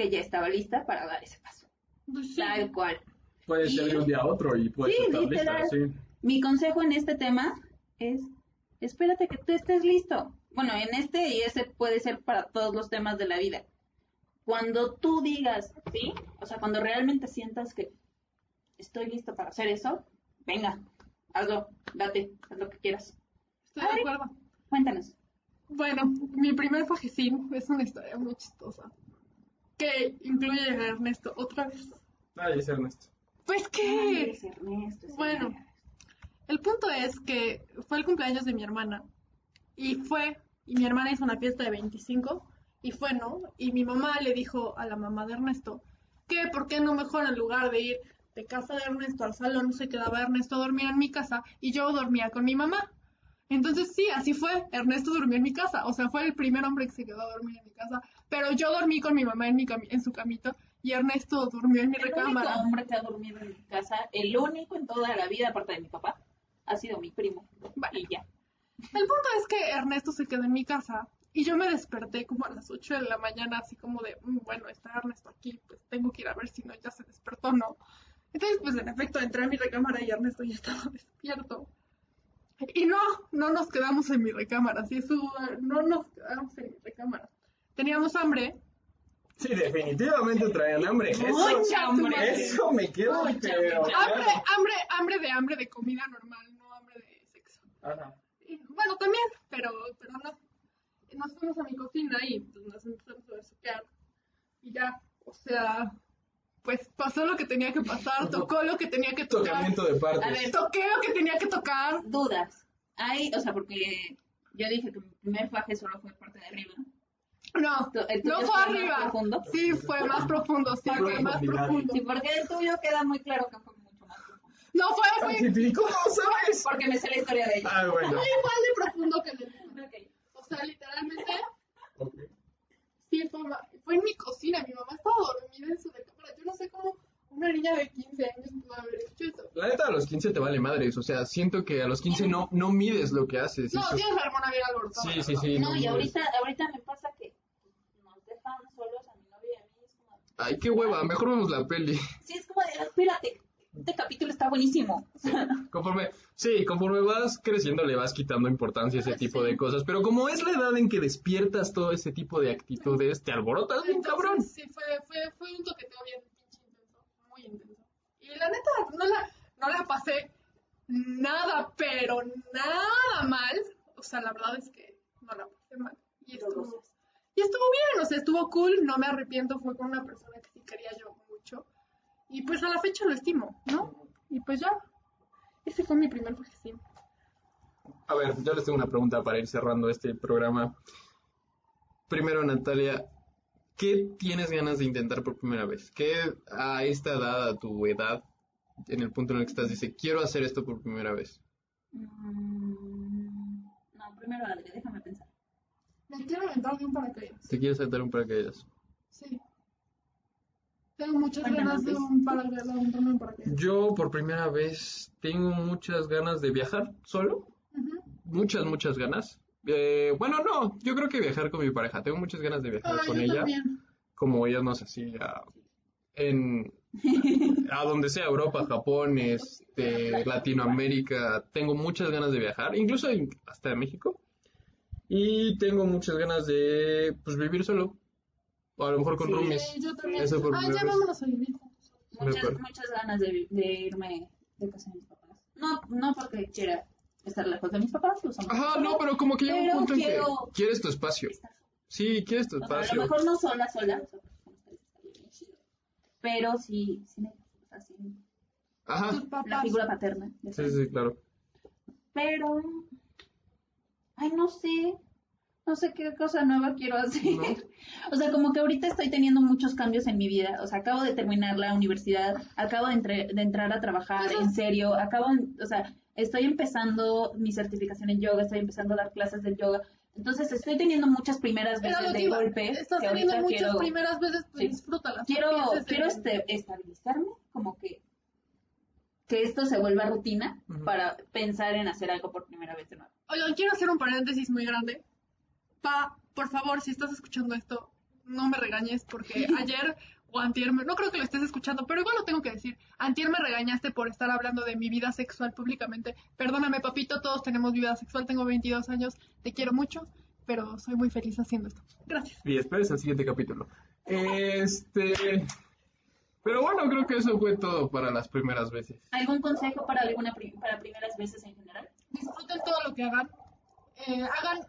que ya estaba lista para dar ese paso. Pues sí. Tal cual. Puede ser de un día a otro y puede Sí, estar literal. lista, sí. Mi consejo en este tema es, espérate que tú estés listo. Bueno, en este y ese puede ser para todos los temas de la vida. Cuando tú digas, ¿sí? O sea, cuando realmente sientas que estoy listo para hacer eso, venga, hazlo, date, haz lo que quieras. Estoy de acuerdo. Cuéntanos. Bueno, mi primer fajecín es una historia muy chistosa. Que incluye a Ernesto otra vez. Ay, es Ernesto. Pues que... es Ernesto, es Bueno. Ernesto. El punto es que fue el cumpleaños de mi hermana. Y fue, y mi hermana hizo una fiesta de 25, y fue, ¿no? Y mi mamá le dijo a la mamá de Ernesto que por qué no mejor en lugar de ir de casa de Ernesto al salón, se quedaba Ernesto a dormir en mi casa y yo dormía con mi mamá. Entonces sí, así fue. Ernesto durmió en mi casa. O sea, fue el primer hombre que se quedó a dormir en mi casa. Pero yo dormí con mi mamá en, mi cami- en su camito y Ernesto durmió en mi El único recámara. hombre que ha dormido en mi casa, el único en toda la vida, aparte de mi papá, ha sido mi primo. Vale. Y ya. El punto es que Ernesto se quedó en mi casa y yo me desperté como a las 8 de la mañana, así como de, "Mm, bueno, está Ernesto aquí, pues tengo que ir a ver si no ya se despertó o no. Entonces, pues en efecto, entré a mi recámara y Ernesto ya estaba despierto. Y no, no nos quedamos en mi recámara, sí, eso, no nos quedamos en mi recámara. Teníamos hambre. Sí, definitivamente traían hambre. Eso, Mucha hambre. eso me queda Mucha, pero. Hambre, claro. hambre, hambre de hambre de comida normal, no hambre de sexo. Ajá. Y, bueno, también, pero, pero no. Nos fuimos a mi cocina y pues, nos empezamos a besuquear. Y ya, o sea, pues pasó lo que tenía que pasar, tocó lo que tenía que tocar. Tocamiento de partes. A ver, Toqué lo que tenía que tocar. dudas. Hay, o sea, porque Yo dije que mi primer faje solo fue parte de arriba. No, tuyo no fue más arriba. profundo. Sí, fue más profundo, sí, Fue más profundo. Sí, porque el tuyo queda muy claro que fue mucho más profundo. No, fue, fue, ¿Y cómo sabes? Porque me sé la historia de ella. Ah, bueno. fue igual de profundo que el. Ok. O sea, literalmente, Ok. sí, fue, fue en mi cocina. Mi mamá estaba dormida en su recámara. Yo no sé cómo una niña de 15 años pudo haber hecho eso. La neta, a los 15 te vale madres. O sea, siento que a los 15 no, no mides lo que haces. No, Eso- tienes la hormona bien alborotada. Sí, sí, sí. No, y mides. ahorita, ahorita me pasa que nos dejan solos a mi novia y a mí. Es como, Ay, qué hueva. Mejor vemos la peli. sí, es como de, "Ah, espérate, este capítulo está buenísimo. Conforme, sí, conforme vas creciendo le vas quitando importancia a ese tipo de cosas, pero como es la edad en que despiertas todo ese tipo de actitudes, te alborotas bien cabrón. Sí, fue, fue, fue un toqueteo bien pinche intenso, muy intenso. Y la neta, no la, no la pasé nada, pero nada mal. O sea, la verdad es que no la pasé mal. Y estuvo, y estuvo bien, o sea, estuvo cool, no me arrepiento, fue con una persona que sí quería yo mucho. Y pues a la fecha lo estimo, ¿no? Y pues ya, ese fue mi primer viaje. A ver, yo les tengo una pregunta para ir cerrando este programa. Primero, Natalia, ¿qué tienes ganas de intentar por primera vez? ¿Qué a esta edad, a tu edad, en el punto en el que estás, dice, quiero hacer esto por primera vez? Mm, no, primero Adri, déjame pensar. Me quiero aventar de un paracaídas. ¿Te quieres saltar un paracaídas? Sí. Tengo muchas Cuéntanos, ganas de un de un paracaídas. Yo por primera vez tengo muchas ganas de viajar solo. Muchas, muchas ganas. Eh, bueno, no, yo creo que viajar con mi pareja. Tengo muchas ganas de viajar Ah, con yo ella. también. Como irnos así a, en, a donde sea, Europa, Japón, este, Latinoamérica. Tengo muchas ganas de viajar, incluso en- hasta México. Y tengo muchas ganas de pues, vivir solo. O a lo mejor con Sí. roomies. Sí, yo también. Eso por Ah, primera ya vámonos a vivir juntos. Muchas, muchas ganas de, de irme de casa de mis papás. No, no porque quiera estar lejos de mis papás, los amo. Ajá, no, pero como que llega un punto en quiero- que quieres tu espacio. Estar. Sí, quieres tu O sea, a lo espacio. mejor no sola, sola. o sea, bien chido. Pero sí, sí, me- sea, sí, Ajá. La figura paterna. Sí, sí, claro. Pero, ay, no sé, no sé qué cosa nueva quiero hacer. ¿No? O sea, como que ahorita estoy teniendo muchos cambios en mi vida. O sea, acabo de terminar la universidad, acabo de, entre- de entrar a trabajar en serio, acabo, o sea, estoy empezando mi certificación en yoga, estoy empezando a dar clases de yoga. Entonces, estoy teniendo muchas primeras Era veces de golpe Estás teniendo muchas quiero, primeras veces, pues Sí. disfrútalas. quiero, quiero este, estabilizarme, como que que esto se vuelva rutina para pensar en hacer algo por primera vez de nuevo. Oigan, quiero hacer un paréntesis muy grande. Pa, por favor, si estás escuchando esto, no me regañes porque ayer o antier, me- no creo que lo estés escuchando, pero igual lo tengo que decir. Antier me regañaste por estar hablando de mi vida sexual públicamente. Perdóname, papito, todos tenemos vida sexual, tengo 22 años, te quiero mucho, pero soy muy feliz haciendo esto. Gracias. Y esperes el siguiente capítulo. Este. Pero bueno, creo que eso fue todo para las primeras veces. ¿Algún consejo para alguna pri- para primeras veces en general? disfruten todo lo que hagan. Eh, hagan,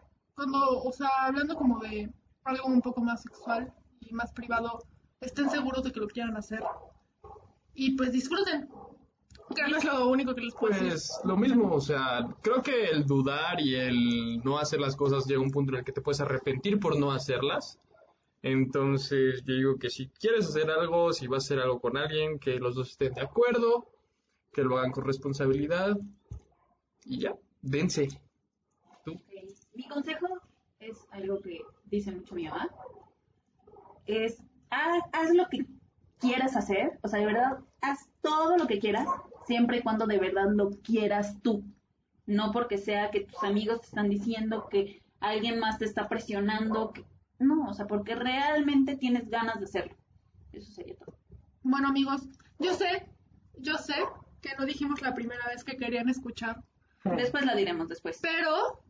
cuando, o sea, hablando como de algo un poco más sexual y más privado, estén seguros de que lo quieran hacer. Y pues disfruten. Que no es lo único que les puedo decir. Pues lo mismo, o sea, creo que el dudar y el no hacer las cosas llega a un punto en el que te puedes arrepentir por no hacerlas. Entonces yo digo que si quieres hacer algo, si vas a hacer algo con alguien, que los dos estén de acuerdo, que lo hagan con responsabilidad y ya, dense. ¿Tú? Ok. Mi consejo es algo que dice mucho mi mamá. Es haz, haz lo que quieras hacer, o sea, de verdad, haz todo lo que quieras, siempre y cuando de verdad lo quieras tú. No porque sea que tus amigos te están diciendo que alguien más te está presionando, que no, o sea, porque realmente tienes ganas de hacerlo. Eso sería todo. Bueno, amigos, yo sé, yo sé que no dijimos la primera vez que querían escuchar, Después la diremos después. pero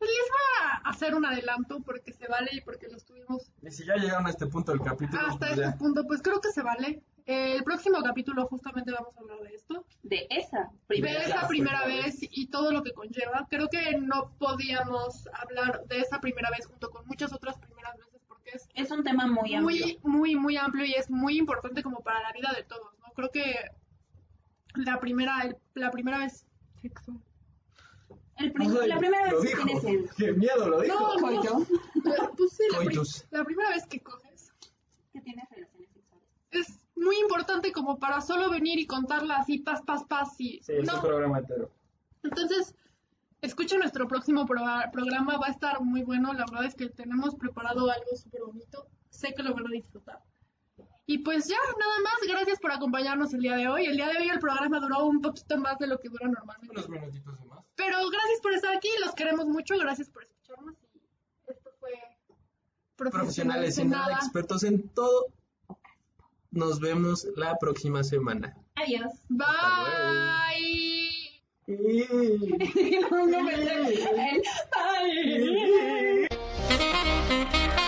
les voy a hacer un adelanto porque se vale y porque lo estuvimos Y si ya llegaron a este punto del capítulo, hasta pues este ya. punto, pues creo que se vale. Eh, el próximo capítulo justamente vamos a hablar de esto, De esa de primera esa vez. primera vez y todo lo que conlleva. Creo que no podíamos hablar de esa primera vez junto con muchas otras primeras veces porque es Es un tema muy amplio. muy, muy, muy amplio y es muy importante como para la vida de todos, ¿no? Creo que la primera, el- la primera vez sexual. El prim- Ay, la primera vez que dijo. tienes el... Qué miedo lo dijo. No, no. Pues sí, la, pri- la primera vez que coges que tienes relaciones sexuales. es muy importante como para solo venir y contarla así, paz, paz, paz y... Sí, es no. un programa entero. Entonces, escucha nuestro próximo pro- programa, va a estar muy bueno. La verdad es que tenemos preparado algo súper bonito. Sé que lo van a disfrutar. Y pues ya, nada más, gracias por acompañarnos el día de hoy. El día de hoy el programa duró un poquito más de lo que dura normalmente. Unos minutitos más. Pero gracias por estar aquí, los queremos mucho, gracias por escucharnos y esto fue Profesionales, en nada, expertos en todo. Nos vemos la próxima semana. Adiós. Bye. Bye.